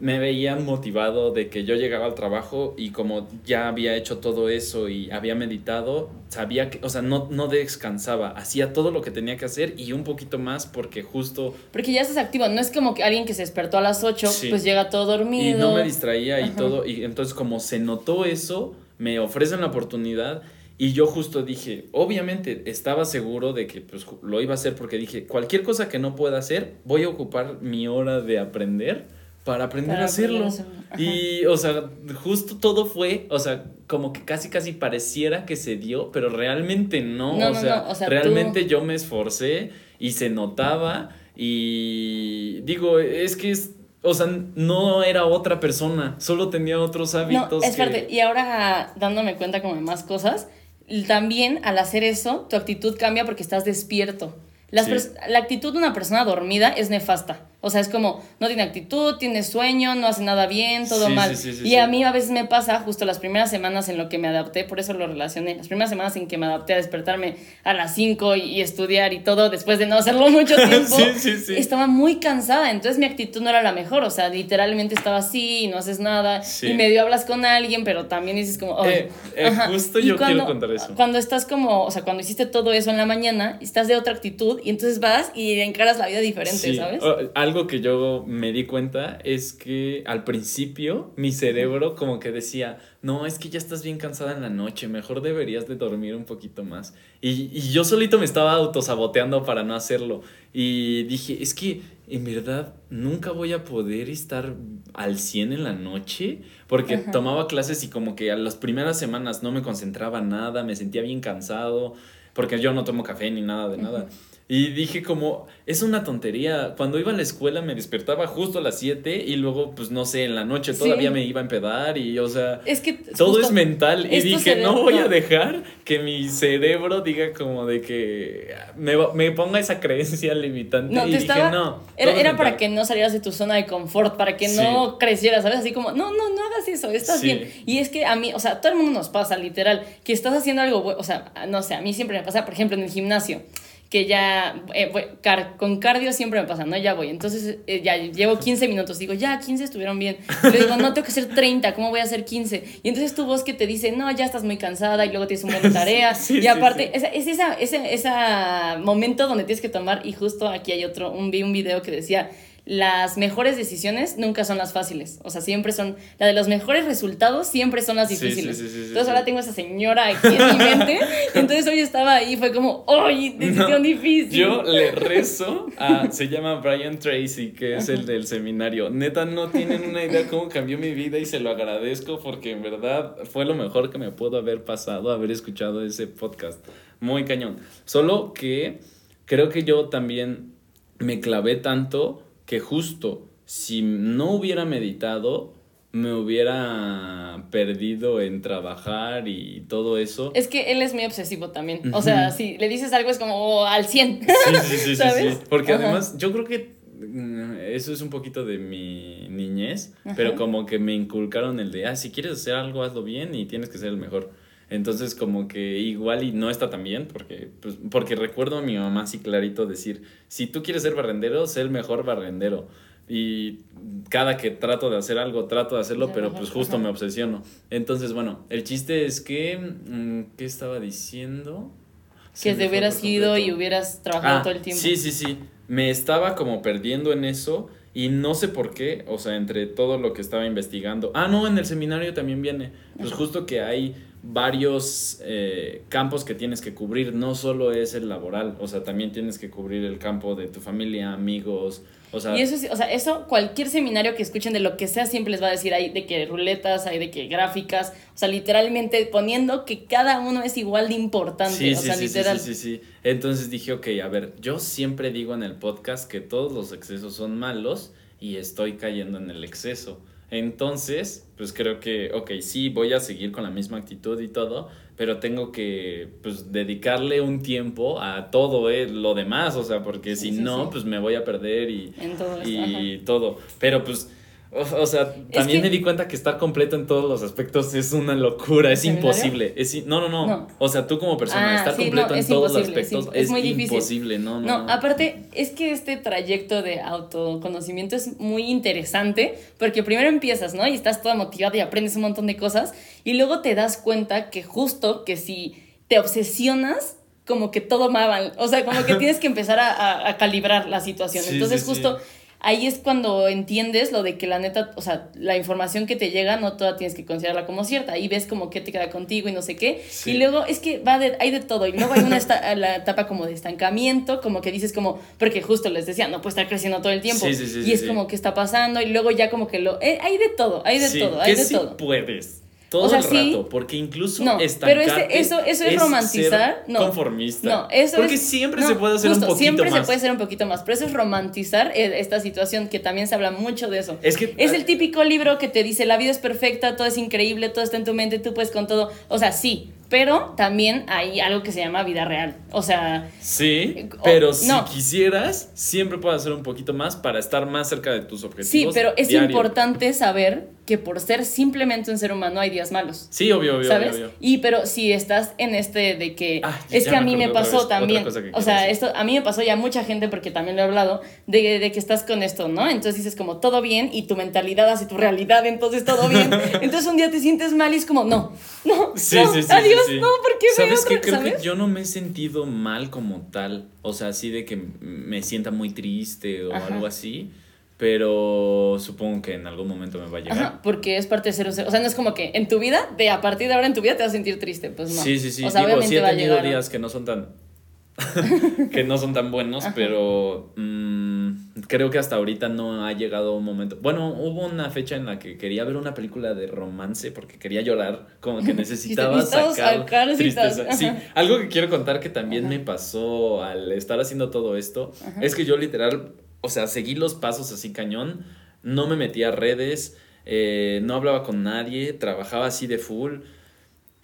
me veía motivado de que yo llegaba al trabajo y como ya había hecho todo eso y había meditado, sabía que, o sea, no, no descansaba, hacía todo lo que tenía que hacer y un poquito más porque justo... Porque ya estás activo, no es como que alguien que se despertó a las 8, pues llega todo dormido. Y no me distraía y todo, y entonces como se notó eso, me ofrecen la oportunidad y yo justo dije, obviamente estaba seguro de que pues, lo iba a hacer porque dije, cualquier cosa que no pueda hacer, voy a ocupar mi hora de aprender para aprender a hacerlo. Y, o sea, justo todo fue, o sea, como que casi, casi pareciera que se dio, pero realmente no. o, sea, realmente yo me esforcé y se notaba y digo, es que es o sea, no era otra persona, solo tenía otros hábitos. No, es que... y ahora dándome cuenta como de más cosas, también al hacer eso, tu actitud cambia porque estás despierto. La actitud de una persona dormida es nefasta. O sea, es como, no tiene actitud, tiene sueño, no hace nada bien, todo mal. y a mí a veces me pasa justo las primeras semanas en lo que me adapté, por eso lo relacioné, las primeras semanas en que me adapté a despertarme a las 5 y, estudiar y todo, después de no hacerlo mucho tiempo, estaba muy cansada, entonces mi actitud no era la mejor, o sea, literalmente estaba así y no haces nada, y medio hablas con alguien, pero también dices como, eh, eh, justo yo quiero contar eso. Cuando estás como, o sea, cuando hiciste todo eso en la mañana, estás de otra actitud y entonces vas y encaras la vida diferente, ¿sabes? Algo que yo me di cuenta es que al principio mi cerebro como que decía, no, es que ya estás bien cansada en la noche, mejor deberías de dormir un poquito más. Y, y yo solito me estaba autosaboteando para no hacerlo. Y dije, es que en verdad nunca voy a poder estar al 100 en la noche porque tomaba clases y como que a las primeras semanas no me concentraba nada, me sentía bien cansado porque yo no tomo café ni nada de nada. Y dije como, es una tontería. Cuando iba a la escuela me despertaba justo a las 7 y luego, pues no sé, en la noche todavía me iba a empedar y, o sea, es que todo es mental. Y dije, no voy a dejar que mi cerebro diga como de que me, me ponga esa creencia limitante. y dije, no. Era, para que no salieras de tu zona de confort, para que no crecieras, ¿sabes? Así como, no, no, no hagas eso, estás bien. Y es que a mí, o sea, todo el mundo nos pasa, literal, que estás haciendo algo, o sea, no sé, a mí siempre me pasa, por ejemplo, en el gimnasio que ya eh, con cardio siempre me pasa, ¿no? Ya voy. Entonces eh, ya llevo 15 minutos, digo, ya 15 estuvieron bien. Le digo, no, tengo que hacer 30, ¿cómo voy a hacer 15? Y entonces tu voz que te dice, no, ya estás muy cansada y luego tienes un montón de tarea. y aparte, es, es esa, ese, ese momento donde tienes que tomar, y justo aquí hay otro, un, vi un video que decía, las mejores decisiones nunca son las fáciles. O sea, siempre son. La de los mejores resultados siempre son las difíciles. entonces ahora tengo esa señora aquí en mi mente. entonces hoy estaba ahí y fue como, ¡ay! Decisión difícil. Yo le rezo a. Se llama Brian Tracy, que es el del seminario. Neta, no tienen una idea cómo cambió mi vida y se lo agradezco porque en verdad fue lo mejor que me pudo haber pasado haber escuchado ese podcast. Muy cañón. Solo que creo que yo también me clavé tanto que justo si no hubiera meditado, me hubiera perdido en trabajar y todo eso. Es que él es muy obsesivo también. O sea, si le dices algo es como oh, al 100. Sí, sí, sí, sí, sí, Porque además yo creo que mm, eso es un poquito de mi niñez, pero como que me inculcaron el de, ah, si quieres hacer algo, hazlo bien y tienes que ser el mejor. Entonces como que igual y no está tan bien porque, pues, porque recuerdo a mi mamá así clarito decir, si tú quieres ser barrendero, sé el mejor barrendero. Y cada que trato de hacer algo, trato de hacerlo, pero pues justo me obsesiono. Entonces, bueno, el chiste es que, mm, ¿qué estaba diciendo? que te hubieras ido y hubieras trabajado ah, todo el tiempo. Sí, sí, sí. Me estaba como perdiendo en eso y no sé por qué, o sea, entre todo lo que estaba investigando. Ah, no, en el seminario también viene. Pues justo que hay varios eh, campos que tienes que cubrir, no solo es el laboral, o sea, también tienes que cubrir el campo de tu familia, amigos, o sea... Y eso, o sea, eso cualquier seminario que escuchen de lo que sea siempre les va a decir, hay de que ruletas, hay de que gráficas, o sea, literalmente poniendo que cada uno es igual de importante, o sea, literal. Sí, sí, sí, entonces dije, ok, a ver, yo siempre digo en el podcast que todos los excesos son malos y estoy cayendo en el exceso. Entonces, pues creo que, ok, sí, voy a seguir con la misma actitud y todo, pero tengo que, pues, dedicarle un tiempo a todo eh, lo demás, o sea, porque si no, pues me voy a perder y, y todo. Pero pues O, o sea, también que- me di cuenta que estar completo en todos los aspectos es una locura, es imposible. Es, no, no, no, No. O sea, tú como persona, Ah, estar sí, completo no, en es todos los es aspectos im- es es, muy difícil. imposible. No, no, No, aparte es que este trayecto de autoconocimiento es muy interesante porque primero empiezas, ¿no? Y estás toda motivada y aprendes un montón de cosas y luego te das cuenta que justo que si te obsesionas, como que todo mal, o sea, como que tienes que empezar a, a- a calibrar la situación. Sí, Entonces sí. justo... Ahí es cuando entiendes lo de que la neta, o sea, la información que te llega no toda tienes que considerarla como cierta. Ahí ves como qué te queda contigo y no sé qué. Sí. Y luego es que va de, hay de todo. Y luego hay una esta- la etapa como de estancamiento, como que dices como, porque justo les decía, no puede estar creciendo todo el tiempo. Sí, sí, sí, y es como que está pasando y luego ya como que lo... eh, hay de todo, hay de todo, hay de sí todo. puedes. Todo O sea, el sí. rato, porque incluso No, pero ese- eso- eso es romantizar, no. conformista. No, eso porque es- siempre no, se puede hacer justo, un poquito siempre más. se puede hacer un poquito más, pero eso es romantizar eh, esta situación que también se habla mucho de eso. Es que- es el típico libro que te dice la vida es perfecta, todo es increíble, todo está en tu mente, tú puedes con todo. O sea, sí, pero también hay algo que se llama vida real. O sea, Sí, O- pero si no. quisieras, siempre puedes hacer un poquito más para estar más cerca de tus objetivos. sí, pero es importante saber que por ser simplemente un ser humano hay días malos. Sí, obvio, obvio, ¿Sabes? obvio, obvio. Y pero si estás en este de que Ah, es que a mí me pasó vez, también, o sea, esto a mí me pasó ya mucha gente porque también lo he hablado de, de que estás con esto, ¿no? Entonces dices como todo bien y tu mentalidad hace tu realidad, entonces todo bien. Entonces un día te sientes mal y es como no, no, Sí, no, sí, sí, adiós, no, porque ¿Sabes qué? otra- Creo ¿sabes? que yo no me he sentido mal como tal. O sea, así de que me sienta muy triste o Ajá. algo así. Pero supongo que en algún momento me va a llegar. Ajá, porque es parte de ser o sea, no es como que en tu vida, de a partir de ahora en tu vida te vas a sentir triste, pues no. Sí, sí, sí. O sea, Digo, sí he tenido llegar. días que no son tan. que no son tan buenos, pero mm, creo que hasta ahorita no ha llegado un momento. Bueno, hubo una fecha en la que quería ver una película de romance porque quería llorar, como que necesitaba sacar tristeza. Sí, algo que quiero contar que también Ajá. me pasó al estar haciendo todo esto es que yo literal, o sea, seguí los pasos así cañón, no me metí a redes, eh, no hablaba con nadie, trabajaba así de full.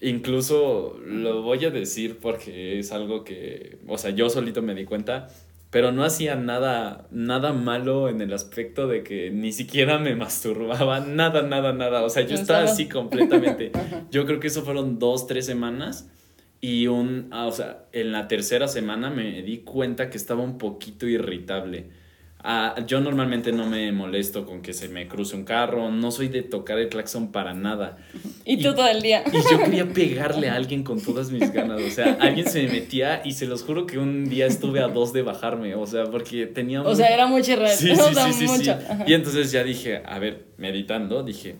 Incluso lo voy a decir porque es algo que, o sea, yo solito me di cuenta, pero no hacía nada, nada malo en el aspecto de que ni siquiera me masturbaba, nada, nada, nada. O sea, yo estaba- así completamente. Yo creo que eso fueron dos, tres semanas y un, ah, o sea, en la tercera semana me di cuenta que estaba un poquito irritable. Ah, yo normalmente no me molesto con que se me cruce un carro, no soy de tocar el claxon para nada. Y tú todo el día. Y yo quería pegarle a alguien con todas mis ganas. O sea, alguien se me metía y se los juro que un día estuve a dos de bajarme. O sea, porque tenía O sea, era mucho irreal. Sí, o sí, sea, sí, sí, mucho. Y entonces ya dije, a ver, meditando, dije,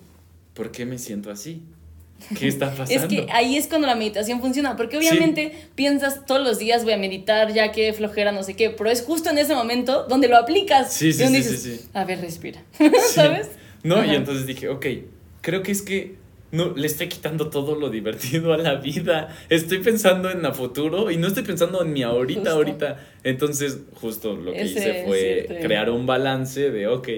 ¿por qué me siento así? ¿Qué está pasando? Es que ahí es cuando la meditación funciona, porque obviamente piensas todos los días voy a meditar, ya que flojera, no sé qué, pero es justo en ese momento donde lo aplicas. Sí, sí, y donde sí, dices, sí, sí. A ver, respira. ¿Sabes? No, y entonces dije, ok, creo que es que no, le estoy quitando todo lo divertido a la vida. Estoy pensando en la futuro y no estoy pensando en mi ahorita, Justo. ahorita. Entonces, justo lo que Ese hice fue cierto. crear un balance de, ok,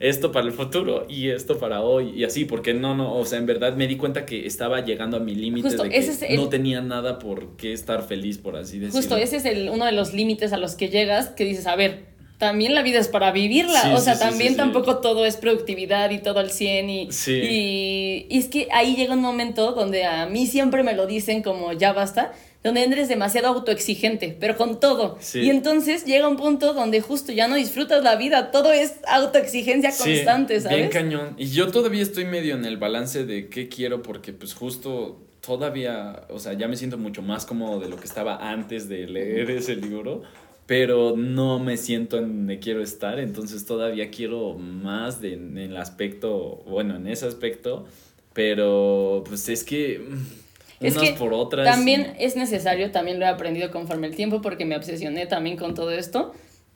esto para el futuro y esto para hoy y así, porque no, no, o sea, en verdad me di cuenta que estaba llegando a mi límite de que ese es el- no tenía nada por qué estar feliz, por así decirlo. Justo, ese es el, uno de los límites a los que llegas, que dices, a ver, también la vida es para vivirla. Sí, o sea, sí, también sí, tampoco todo es productividad y todo al 100 y, Sí. y, y es que ahí llega un momento donde a mí siempre me lo dicen como ya basta, donde eres demasiado autoexigente, pero con todo. Sí. Y entonces llega un punto donde justo ya no disfrutas la vida, todo es autoexigencia constante, ¿sabes? Bien cañón. Y yo todavía estoy medio en el balance de qué quiero porque pues justo todavía, o sea, ya me siento mucho más cómodo de lo que estaba antes de leer ese libro, pero no me siento en donde quiero estar, entonces todavía quiero más de, en el aspecto, bueno, en ese aspecto, pero pues es que mm, Es unas que por otras. También es necesario, también lo he aprendido conforme el tiempo porque me obsesioné también con todo esto.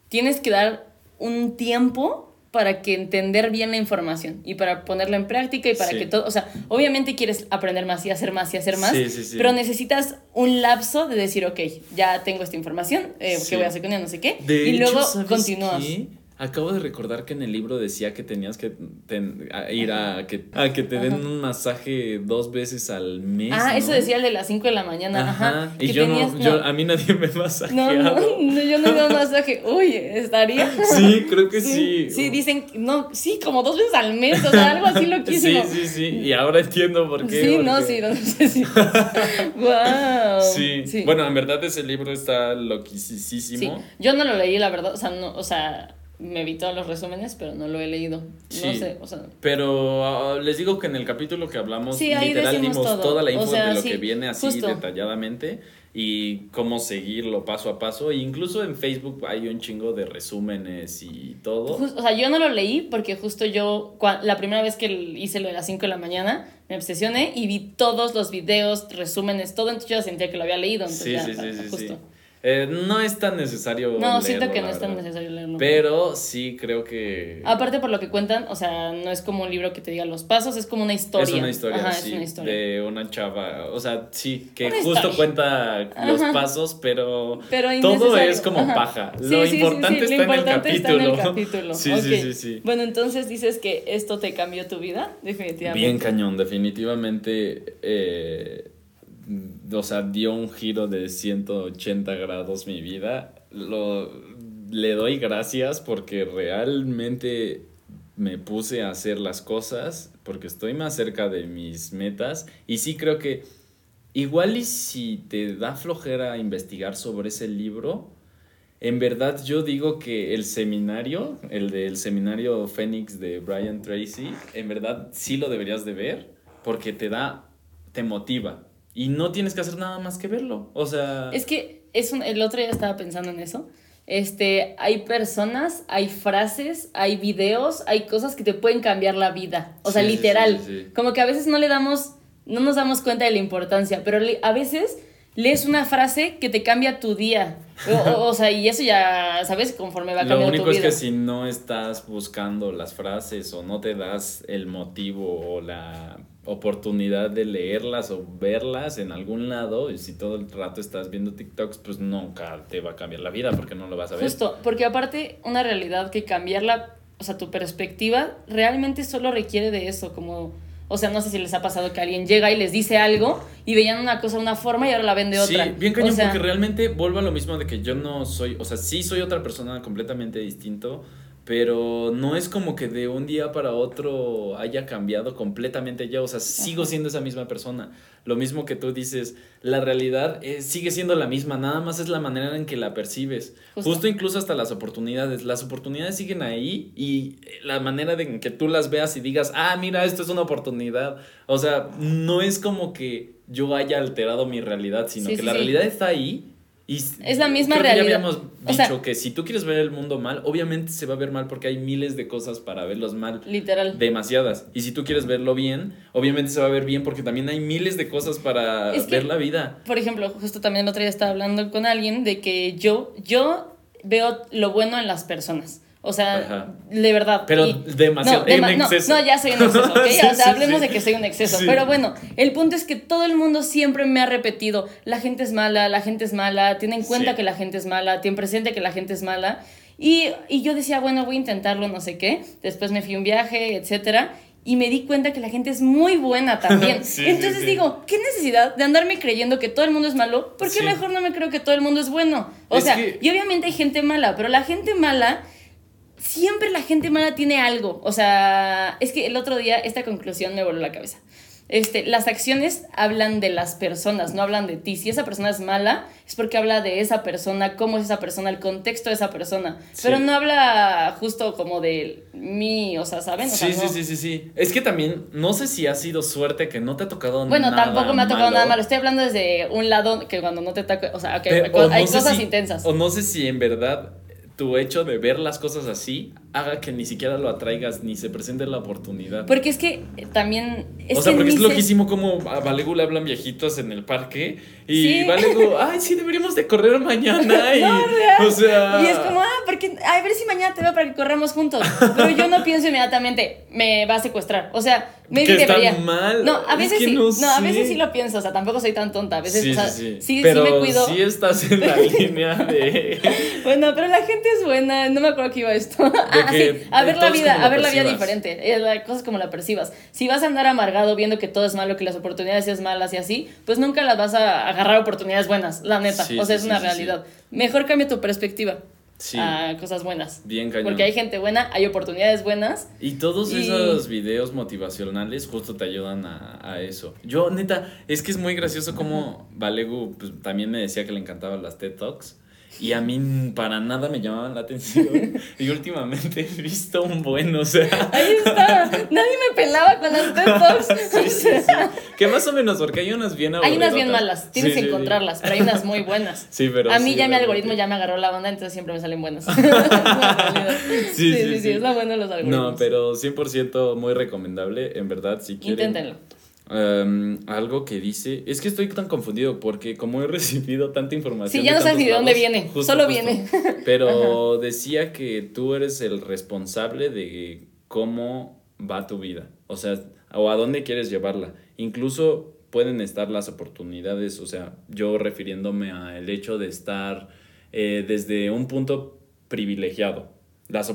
Tienes que dar un tiempo para que entender bien la información y para ponerla en práctica y para Sí. que todo, o sea, obviamente quieres aprender más y hacer más y hacer más, Sí, sí, sí. pero necesitas un lapso de decir, ok, ya tengo esta información, eh. ¿qué voy a hacer con ella? No sé qué, De y hecho, luego ¿sabes continúas. qué? Acabo de recordar que en el libro decía que tenías que ten- a ir a que, a que te den Ajá. un masaje dos veces al mes. Ah, eso decía el de las 5 de la mañana. Ajá. Ajá. Y yo tenías- no, yo, a mí nadie me ha no, no, yo no dado masaje. Uy, estaría. Sí, creo que sí. Sí, dicen, no, sí, como dos veces al mes, o sea, algo así Sí, loquísimo. sí, sí. Y ahora entiendo por qué. Sí, no, sí, no sé si. wow. Sí. Bueno, en verdad ese libro está loquísimo. Sí, yo no lo leí, la verdad, o sea, no, o sea, me vi todos los resúmenes, pero no lo he leído. No Sí. sé, o sea, Pero ah, les digo que en el capítulo que hablamos, Sí, literal dimos todo. toda la O info sea, de lo sí, que viene así justo. detalladamente y cómo seguirlo paso a paso. E incluso en Facebook hay un chingo de resúmenes y todo. jus- o sea, yo no lo leí porque justo yo, cua- la primera vez que hice lo de las 5 de la mañana, me obsesioné y vi todos los videos, resúmenes, todo, entonces yo sentía que lo había leído. Entonces Sí, ya, sí, sí, sí, justo. sí. Eh, no es tan necesario. No, siento que no es tan necesario leerlo. Pero sí creo que. Aparte por lo que cuentan, o sea, no es como un libro que te diga los pasos, es como una historia. Es una historia, Ajá, sí, es una historia. de una chava, o sea, sí, que Una justo historia. cuenta los Ajá. pasos, pero, Pero todo es como Ajá. paja. Sí, lo sí, importante, está, lo en el importante está en el capítulo. Sí, Ok. sí, sí, sí. Bueno, entonces dices que esto te cambió tu vida, definitivamente. Bien cañón, definitivamente, eh, o sea, dio un giro de 180 grados mi vida. Lo, le doy gracias porque realmente me puse a hacer las cosas porque estoy más cerca de mis metas y sí creo que igual y si te da flojera investigar sobre ese libro, en verdad yo digo que el seminario, el del seminario Fénix de Brian Tracy, en verdad sí lo deberías de ver porque te da, te motiva y no tienes que hacer nada más que verlo. O sea... Es que es un, el otro día estaba pensando en eso. Este, hay personas, hay frases, hay videos, hay cosas que te pueden cambiar la vida. O sea, Sí, literal. sí, sí, sí. Como que a veces no le damos, no nos damos cuenta de la importancia, pero a veces lees una frase que te cambia tu día. O, sea, y eso ya, ¿sabes? Conforme va Lo cambiando único tu es vida. que si no estás buscando las frases o no te das el motivo o la oportunidad de leerlas o verlas en algún lado y si todo el rato estás viendo TikToks pues nunca te va a cambiar la vida porque no lo vas a ver. Justo, porque aparte una realidad que cambiarla, o sea, tu perspectiva realmente solo requiere de eso, como, o sea, no sé si les ha pasado que alguien llega y les dice algo y veían una cosa de una forma y ahora la ven de otra. Sí, bien cañón, O sea, porque realmente vuelvo a lo mismo de que yo no soy, o sea, sí soy otra persona completamente distinto, pero no es como que de un día para otro haya cambiado completamente yo, o sea, sigo siendo esa misma persona. Lo mismo que tú dices, la realidad es- sigue siendo la misma, nada más es la manera en que la percibes. Justo. Justo, incluso hasta las oportunidades, las oportunidades siguen ahí y la manera en que tú las veas y digas, ah, mira, esto es una oportunidad. O sea, no es como que yo haya alterado mi realidad, sino Sí, que sí, la sí. realidad está ahí. Y Es la misma creo que realidad. Ya habíamos O dicho sea- que si tú quieres ver el mundo mal, obviamente se va a ver mal porque hay miles de cosas para verlos mal. Literal. Demasiadas. Y si tú quieres verlo bien, obviamente se va a ver bien porque también hay miles de cosas para Es que- ver la vida. Por ejemplo, justo también el otro día estaba hablando con alguien de que yo, yo veo lo bueno en las personas. O sea, Ajá. de verdad. Pero y- demasiado, no, en dema- no, exceso. No, ya soy en exceso, ¿ok? Sí, o sea, sí, hablemos sí. de que soy un exceso. Sí. Pero bueno, el punto es que todo el mundo siempre me ha repetido, la gente es mala, la gente es mala, ten en cuenta Sí. que la gente es mala, ten presente que la gente es mala. Y, y yo decía, bueno, voy a intentarlo, no sé qué. Después me fui a un viaje, etcétera. Y me di cuenta que la gente es muy buena también. Sí, sí, Entonces sí. digo, ¿qué necesidad de andarme creyendo que todo el mundo es malo? ¿Por qué Sí. mejor no me creo que todo el mundo es bueno? O Es sea, que- y obviamente hay gente mala, pero la gente mala siempre la gente mala tiene algo. O sea, es que el otro día esta conclusión me voló la cabeza. Este, las acciones hablan de las personas, no hablan de ti. Si esa persona es mala, es porque habla de esa persona, cómo es esa persona, el contexto de esa persona. Sí. Pero no habla justo como de mí, o sea, ¿saben? O sea, Sí, no- sí, sí, sí, sí. Es que también, no sé si ha sido suerte que no te ha tocado Bueno, nada tampoco me ha tocado malo. nada malo. Estoy hablando desde un lado que cuando no te toca, o sea, que Pero- o hay no cosas si- intensas. O no sé si en verdad tu hecho de ver las cosas así haga que ni siquiera lo atraigas ni se presente la oportunidad. Porque es que eh, también... o sea, porque es loquísimo como a Valegu le hablan viejitos en el parque y ¿Sí? Valegu, ay, sí, deberíamos de correr mañana. Y, o sea... Y es como, ah, porque, a ver si mañana te veo para que corramos juntos. Pero yo no pienso inmediatamente, me va a secuestrar. O sea, me que debería. mal. No, a veces sí. No, a veces sí lo pienso, o sea, tampoco soy tan tonta. A veces, sí, o sea, sí, sí, pero sí me cuido. Sí estás en la línea de. bueno, pero la gente es buena. No me acuerdo que iba esto. ah, sí. A ver la vida, a ver la vida diferente. Eh, la cosa es como la percibas. Si vas a andar amargado viendo que todo es malo, que las oportunidades es malas y así, pues nunca las vas a agarrar oportunidades buenas, la neta. o sea, es una realidad. Mejor cambia tu perspectiva a cosas buenas. Bien cañón. Porque hay gente buena, hay oportunidades buenas. Y todos esos videos motivacionales justo te ayudan a, a, eso. Yo, neta, es que es muy gracioso como Valegu pues, también me decía que le encantaban las TED Talks. Y a mí para nada me llamaban la atención. y últimamente he visto un buen, o sea. Ahí está. Nadie me pelaba con las TED sí, sí, sí. Que más o menos, porque hay unas bien Hay unas bien malas. Tienes que encontrarlas, pero hay unas muy buenas. Sí, pero. A mí ya mi algoritmo ya me agarró la banda, entonces siempre me salen buenas. sí, sí, sí, Es la buena de los algoritmos. No, pero 100% muy recomendable. En verdad, si quieren. Inténtenlo. Um, algo que dice, es que estoy tan confundido porque como he recibido tanta información. Sí, ya no sabes ni de dónde viene, solo viene. Pero decía que tú eres el responsable de cómo va tu vida, o sea, o a dónde quieres llevarla. Incluso pueden estar las oportunidades, o sea, yo refiriéndome al hecho de estar eh, desde un punto privilegiado. Las,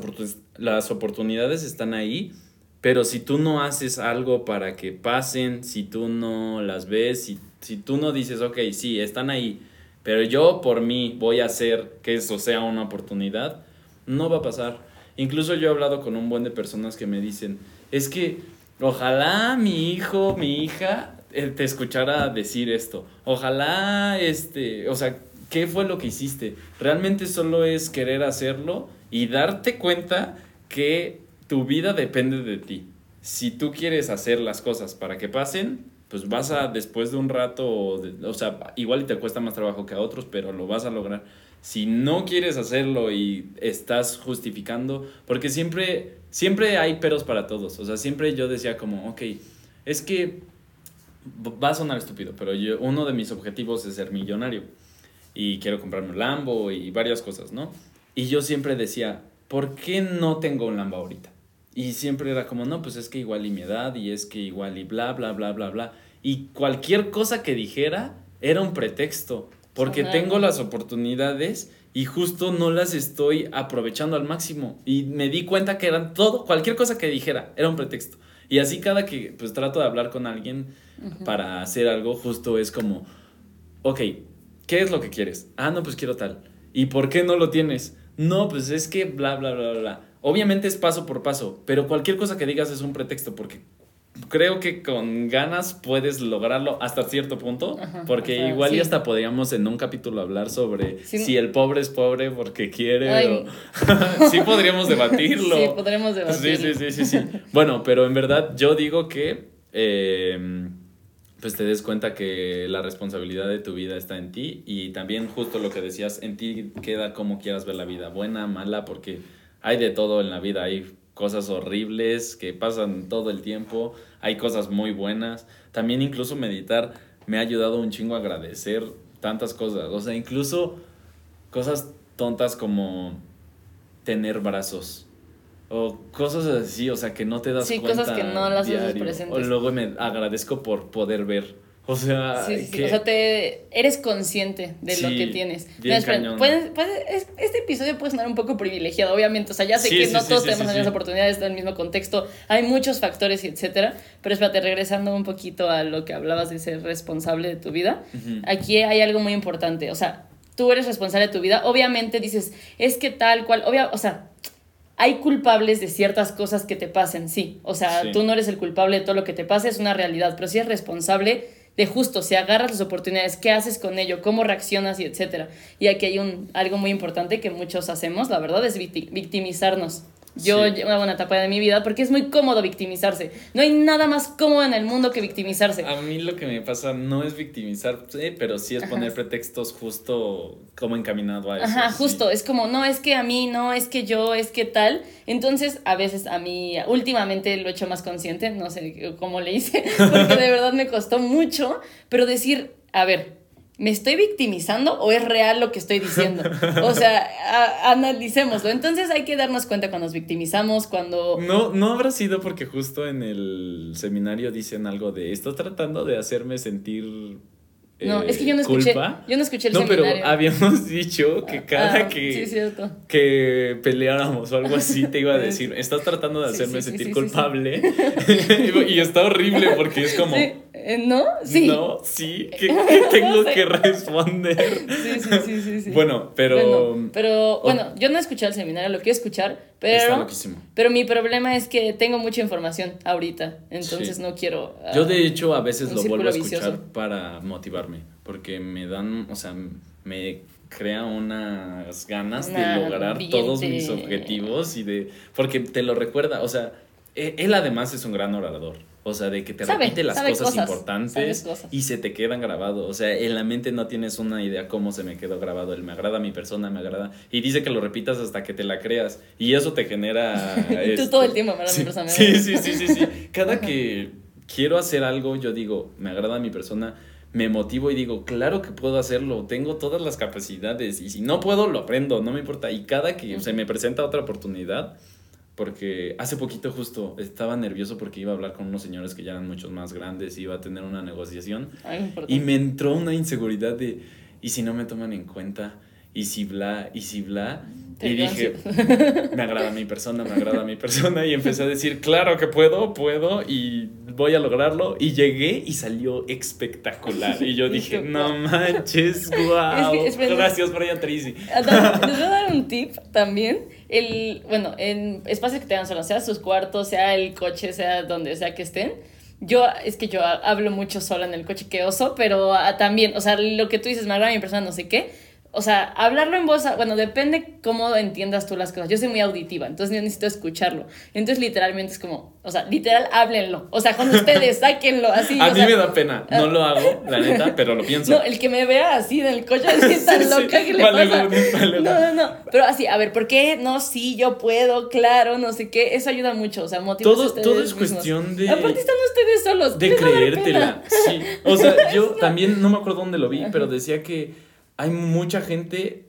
las oportunidades están ahí pero si tú no haces algo para que pasen, si tú no las ves, si, si tú no dices, ok, sí, están ahí, pero yo por mí voy a hacer que eso sea una oportunidad, no va a pasar. Incluso yo he hablado con un buen de personas que me dicen, es que ojalá mi hijo, mi hija eh, te escuchara decir esto. Ojalá, este, o sea, ¿qué fue lo que hiciste? Realmente solo es querer hacerlo y darte cuenta que tu vida depende de ti. Si tú quieres hacer las cosas para que pasen, pues vas a, después de un rato, o, sea, igual te cuesta más trabajo que a otros, pero lo vas a lograr. Si no quieres hacerlo y estás justificando, porque siempre, siempre hay peros para todos. O sea, siempre yo decía como, ok, es que va a sonar estúpido, pero yo, uno de mis objetivos es ser millonario. Y quiero comprarme un Lambo y varias cosas, ¿no? Y yo siempre decía, ¿por qué no tengo un Lambo ahorita? Y siempre era como, no, pues es que igual y mi edad, y es que igual y bla, bla, bla, bla, bla. Y cualquier cosa que dijera era un pretexto, porque tengo las oportunidades y justo no las estoy aprovechando al máximo. Y me di cuenta que eran todo, cualquier cosa que dijera era un pretexto. Y así cada que pues trato de hablar con alguien para hacer algo, justo es como, ok, ¿qué es lo que quieres? Ah, no, pues quiero tal. ¿Y por qué no lo tienes? No, pues es que bla, bla, bla, bla. Obviamente es paso por paso, pero cualquier cosa que digas es un pretexto porque creo que con ganas puedes lograrlo hasta cierto punto, porque igual y hasta podríamos en un capítulo hablar sobre si el pobre es pobre porque quiere o... sí podríamos debatirlo. Sí, podríamos debatirlo. Sí, sí, sí, sí, Bueno, pero en verdad yo digo que em, pues te des cuenta que la responsabilidad de tu vida está en ti y también justo lo que decías, en ti queda cómo quieras ver la vida, buena, mala, porque hay de todo en la vida, hay cosas horribles que pasan todo el tiempo, hay cosas muy buenas. También incluso meditar me ha ayudado un chingo a agradecer tantas cosas, o sea, incluso cosas tontas como tener brazos. O cosas así, o sea, que no te das cuenta. Sí, cosas que no las haces presentes. O luego me agradezco por poder ver o sea, o sea, te, eres consciente de lo que tienes. este episodio puede sonar un poco privilegiado, obviamente. O sea, ya sé que no todos tenemos las oportunidades en el mismo contexto. Hay muchos factores, etcétera. Pero espérate, regresando un poquito a lo que hablabas de ser responsable de tu vida. Aquí hay algo muy importante. O sea, tú eres responsable de tu vida. Obviamente dices, es que tal cual. Obvia, o sea, hay culpables de ciertas cosas que te pasen, sí. O sea, tú no eres el culpable de todo lo que te pasa, es una realidad. Pero sí es responsable de justo, si agarras las oportunidades, qué haces con ello, cómo reaccionas y etcétera. Y aquí hay un, algo muy importante que muchos hacemos, la verdad, es victimizarnos. Yo Sí. llevo una etapa de mi vida porque es muy cómodo victimizarse. No hay nada más cómodo en el mundo que victimizarse. A mí lo que me pasa no es victimizarse, pero sí es poner pretextos justo como encaminado a eso. Ajá, sí. justo, es como, no, es que a mí, no, es que yo, es que tal. Entonces, a veces a mí, últimamente lo he hecho más consciente, no sé cómo le hice, porque de verdad me costó mucho, pero decir, a ver, ¿me estoy victimizando o es real lo que estoy diciendo? O sea, a- analicémoslo. Entonces hay que darnos cuenta cuando nos victimizamos, cuando... No, no habrá sido porque justo en el seminario dicen algo de estoy tratando de hacerme sentir. No, eh, es que yo no escuché, culpa". yo no escuché el No, pero habíamos dicho que cada Ah, que, Sí, que peleáramos o algo así, te iba a decir, estás tratando de hacerme sí, sí, sentir culpable. y está horrible porque es como, eh, ¿No? Sí. no, sí, ¿qué, qué tengo que responder? Sí, sí, sí, sí, sí. Bueno, pero Bueno, pero bueno, yo no escuché el seminario, lo quiero escuchar, está pero, loquísimo. pero mi problema es que tengo mucha información ahorita, entonces Sí. no quiero... ah, Yo de hecho a veces lo vuelvo a escuchar vicioso. para motivarme, porque me dan, o sea, me crea unas ganas Una de lograr ambiente. todos mis objetivos y de, porque te lo recuerda, o sea, e- él además es un gran orador, o sea, de que te Sabe, repite las sabe cosas, cosas, importantes cosas. y se te quedan grabados, o sea, en la mente no tienes una idea cómo se me quedó grabado, él me agrada mi persona, me agrada, y dice que lo repitas hasta que te la creas, y eso te genera... Y tú todo el tiempo me Sí, mi persona. sí, sí, sí, sí, sí. Cada que quiero hacer algo, yo digo, me agrada mi persona, me motivo y digo, claro que puedo hacerlo, tengo todas las capacidades. Y si no puedo, lo aprendo, no me importa. Y cada que se me presenta otra oportunidad, porque hace poquito justo estaba nervioso porque iba a hablar con unos señores que ya eran muchos más grandes, iba a tener una negociación Ay, importante. y me entró una inseguridad de, ¿y si no me toman en cuenta? ¿Y si bla? ¿Y si bla? Y dije, me agrada mi persona, me agrada mi persona. Y empecé a decir, claro que puedo, puedo y voy a lograrlo. Y llegué y salió espectacular. Y yo dije, no manches, guau. Es que- es- Gracias, Brian Tracy. Ah, Les voy a dar un tip también. El, bueno, en espacios que tengan solo, sea sus cuartos, sea el coche, sea donde sea que estén. Yo, es que yo hablo mucho sola en el coche que oso, pero ah, también, o sea, lo que tú dices, me agrada mi persona, no sé qué. O sea, hablarlo en voz, bueno, depende cómo entiendas tú las cosas. Yo soy muy auditiva, entonces yo necesito escucharlo. Entonces, literalmente es como, o sea, literal, háblenlo. O sea, con ustedes, sáquenlo así. A o mí sea, me da pena. No lo hago, la neta, pero lo pienso. no, el que me vea así en el coche, así tan Sí, loca que le Vale, pasa. vale, vale. No, no, no. Pero así, a ver, ¿por qué? No, sí, yo puedo, claro, no sé qué. Eso ayuda mucho. O sea, motiva Todo- todo es cuestión de- Aparte, están ustedes solos. De creértela, sí. O sea, yo también no me acuerdo dónde lo vi, pero decía que hay mucha gente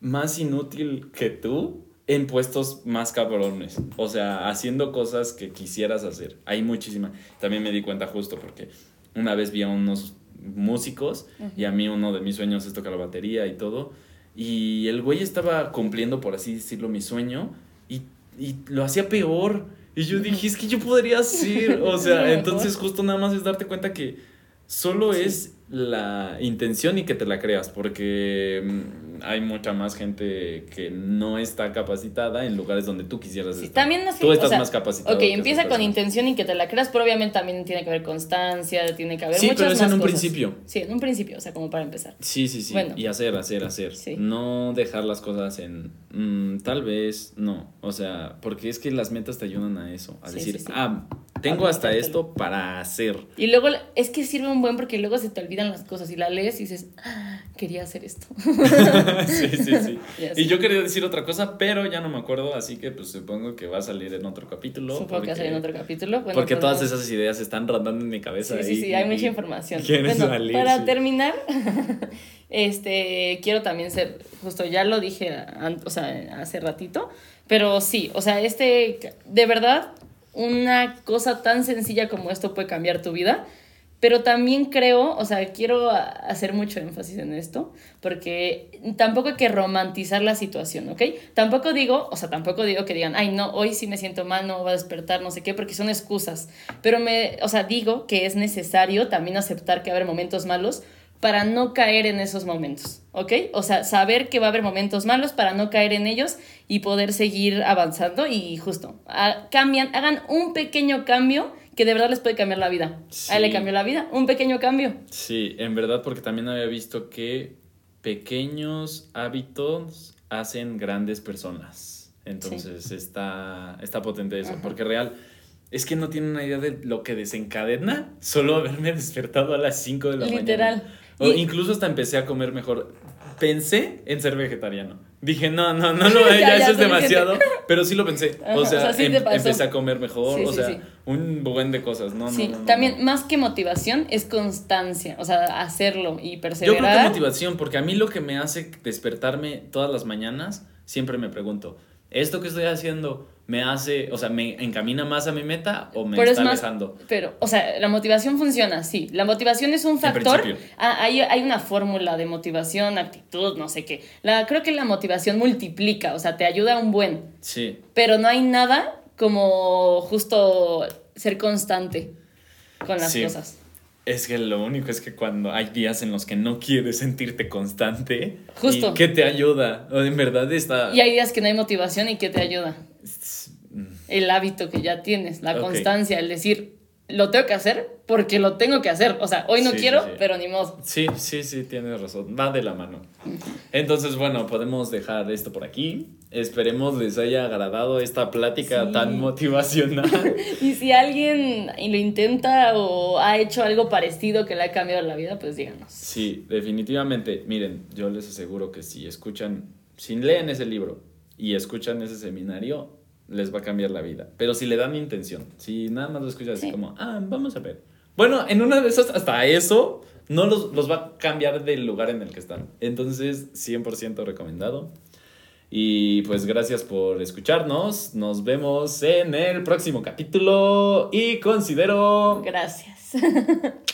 más inútil que tú en puestos más cabrones. O sea, haciendo cosas que quisieras hacer. Hay muchísima. También me di cuenta justo porque una vez vi a unos músicos y a mí uno de mis sueños es tocar la batería y todo. Y el güey estaba cumpliendo, por así decirlo, mi sueño y, y lo hacía peor. Y yo dije, es que yo podría hacer. O sea, entonces justo nada más es darte cuenta que solo es la intención y que te la creas, porque mm, hay mucha más gente que no está capacitada en lugares donde tú quisieras Sí, estar. también Tú estás o sea, más capacitado. Ok, empieza con intención y que te la creas, pero obviamente también tiene que haber constancia, tiene que haber Sí, muchas pero es en más un cosas. principio. Sí, en un principio, o sea, como para empezar. Sí, sí, sí. Bueno. Y hacer, hacer, hacer. Sí. No dejar las cosas en mm, tal vez, no. O sea, porque es que las metas te ayudan a eso. A Sí, decir, sí, sí. ah, tengo hasta esto para hacer. Y luego es que sirve un buen porque luego se te olvidan las cosas y la lees y dices, "Ah, quería hacer esto. sí, sí, sí. Y yo quería decir otra cosa, pero ya no me acuerdo, así que pues supongo que va a salir en otro capítulo. Supongo porque, que hacer en otro capítulo. Bueno, porque todas esas ideas están rondando en mi cabeza. Sí, sí, y- sí, hay y- mucha información. Bueno, salir, para sí. terminar, este, quiero también ser, justo ya lo dije, o sea, hace ratito, pero sí, o sea, este, de verdad, una cosa tan sencilla como esto puede cambiar tu vida. Pero también creo, o sea, quiero hacer mucho énfasis en esto, porque tampoco hay que romantizar la situación, ¿ok? Tampoco digo, o sea, tampoco digo que digan, ay, no, hoy sí me siento mal, no voy a despertar, no sé qué, porque son excusas. Pero me, o sea, digo que es necesario también aceptar que va a haber momentos malos para no caer en esos momentos, ¿ok? O sea, saber que va a haber momentos malos para no caer en ellos y poder seguir avanzando y justo, a- cambian, hagan un pequeño cambio que de verdad les puede cambiar la vida. A él le cambió la vida, un pequeño cambio. Sí, en verdad, porque también había visto que pequeños hábitos hacen grandes personas. Entonces está, está potente eso, porque real, es que no tiene una idea de lo que desencadena solo haberme despertado a las 5 de la mañana. Literal. O incluso hasta empecé a comer mejor. Pensé en ser vegetariano. Dije, no, no, no, no, ya, eso es demasiado. Pero sí lo pensé. o sea, em, empecé a comer mejor. o sea, un buen de cosas. No, sí, también más que motivación es constancia. O sea, hacerlo y perseverar. Yo creo que motivación, porque a mí lo que me hace despertarme todas las mañanas, siempre me pregunto, ¿esto que estoy haciendo me hace, o sea, me encamina más a mi meta o me está alejando? Pero, o sea, la motivación funciona, sí. La motivación es un factor. Ah, hay, hay, una fórmula de motivación, actitud, no sé qué. La, creo que la motivación multiplica, o sea, te ayuda a un buen. Sí. Pero no hay nada como justo ser constante con las cosas. Es que lo único es que cuando hay días en los que no quieres sentirte constante, Justo. ¿y ¿qué te ayuda? En verdad está... Y hay días que no hay motivación y ¿qué te ayuda? El hábito que ya tienes, la constancia, el decir, lo tengo que hacer porque lo tengo que hacer. O sea, hoy no quiero, pero ni modo. Sí, sí, sí, tienes razón. Va de la mano. Entonces, bueno, podemos dejar esto por aquí. Esperemos les haya agradado esta plática tan motivacional. y si alguien lo intenta o ha hecho algo parecido que le ha cambiado la vida, pues díganos. Sí, definitivamente. Miren, yo les aseguro que si escuchan, si leen ese libro y escuchan ese seminario, les va a cambiar la vida. Pero si le dan intención, si nada más lo escuchan así como, ah, vamos a ver. Bueno, en una de esas, hasta eso, no los, los va a cambiar del lugar en el que están. Entonces, 100% recomendado. Y pues gracias por escucharnos. Nos vemos en el próximo capítulo. Y considero... Gracias.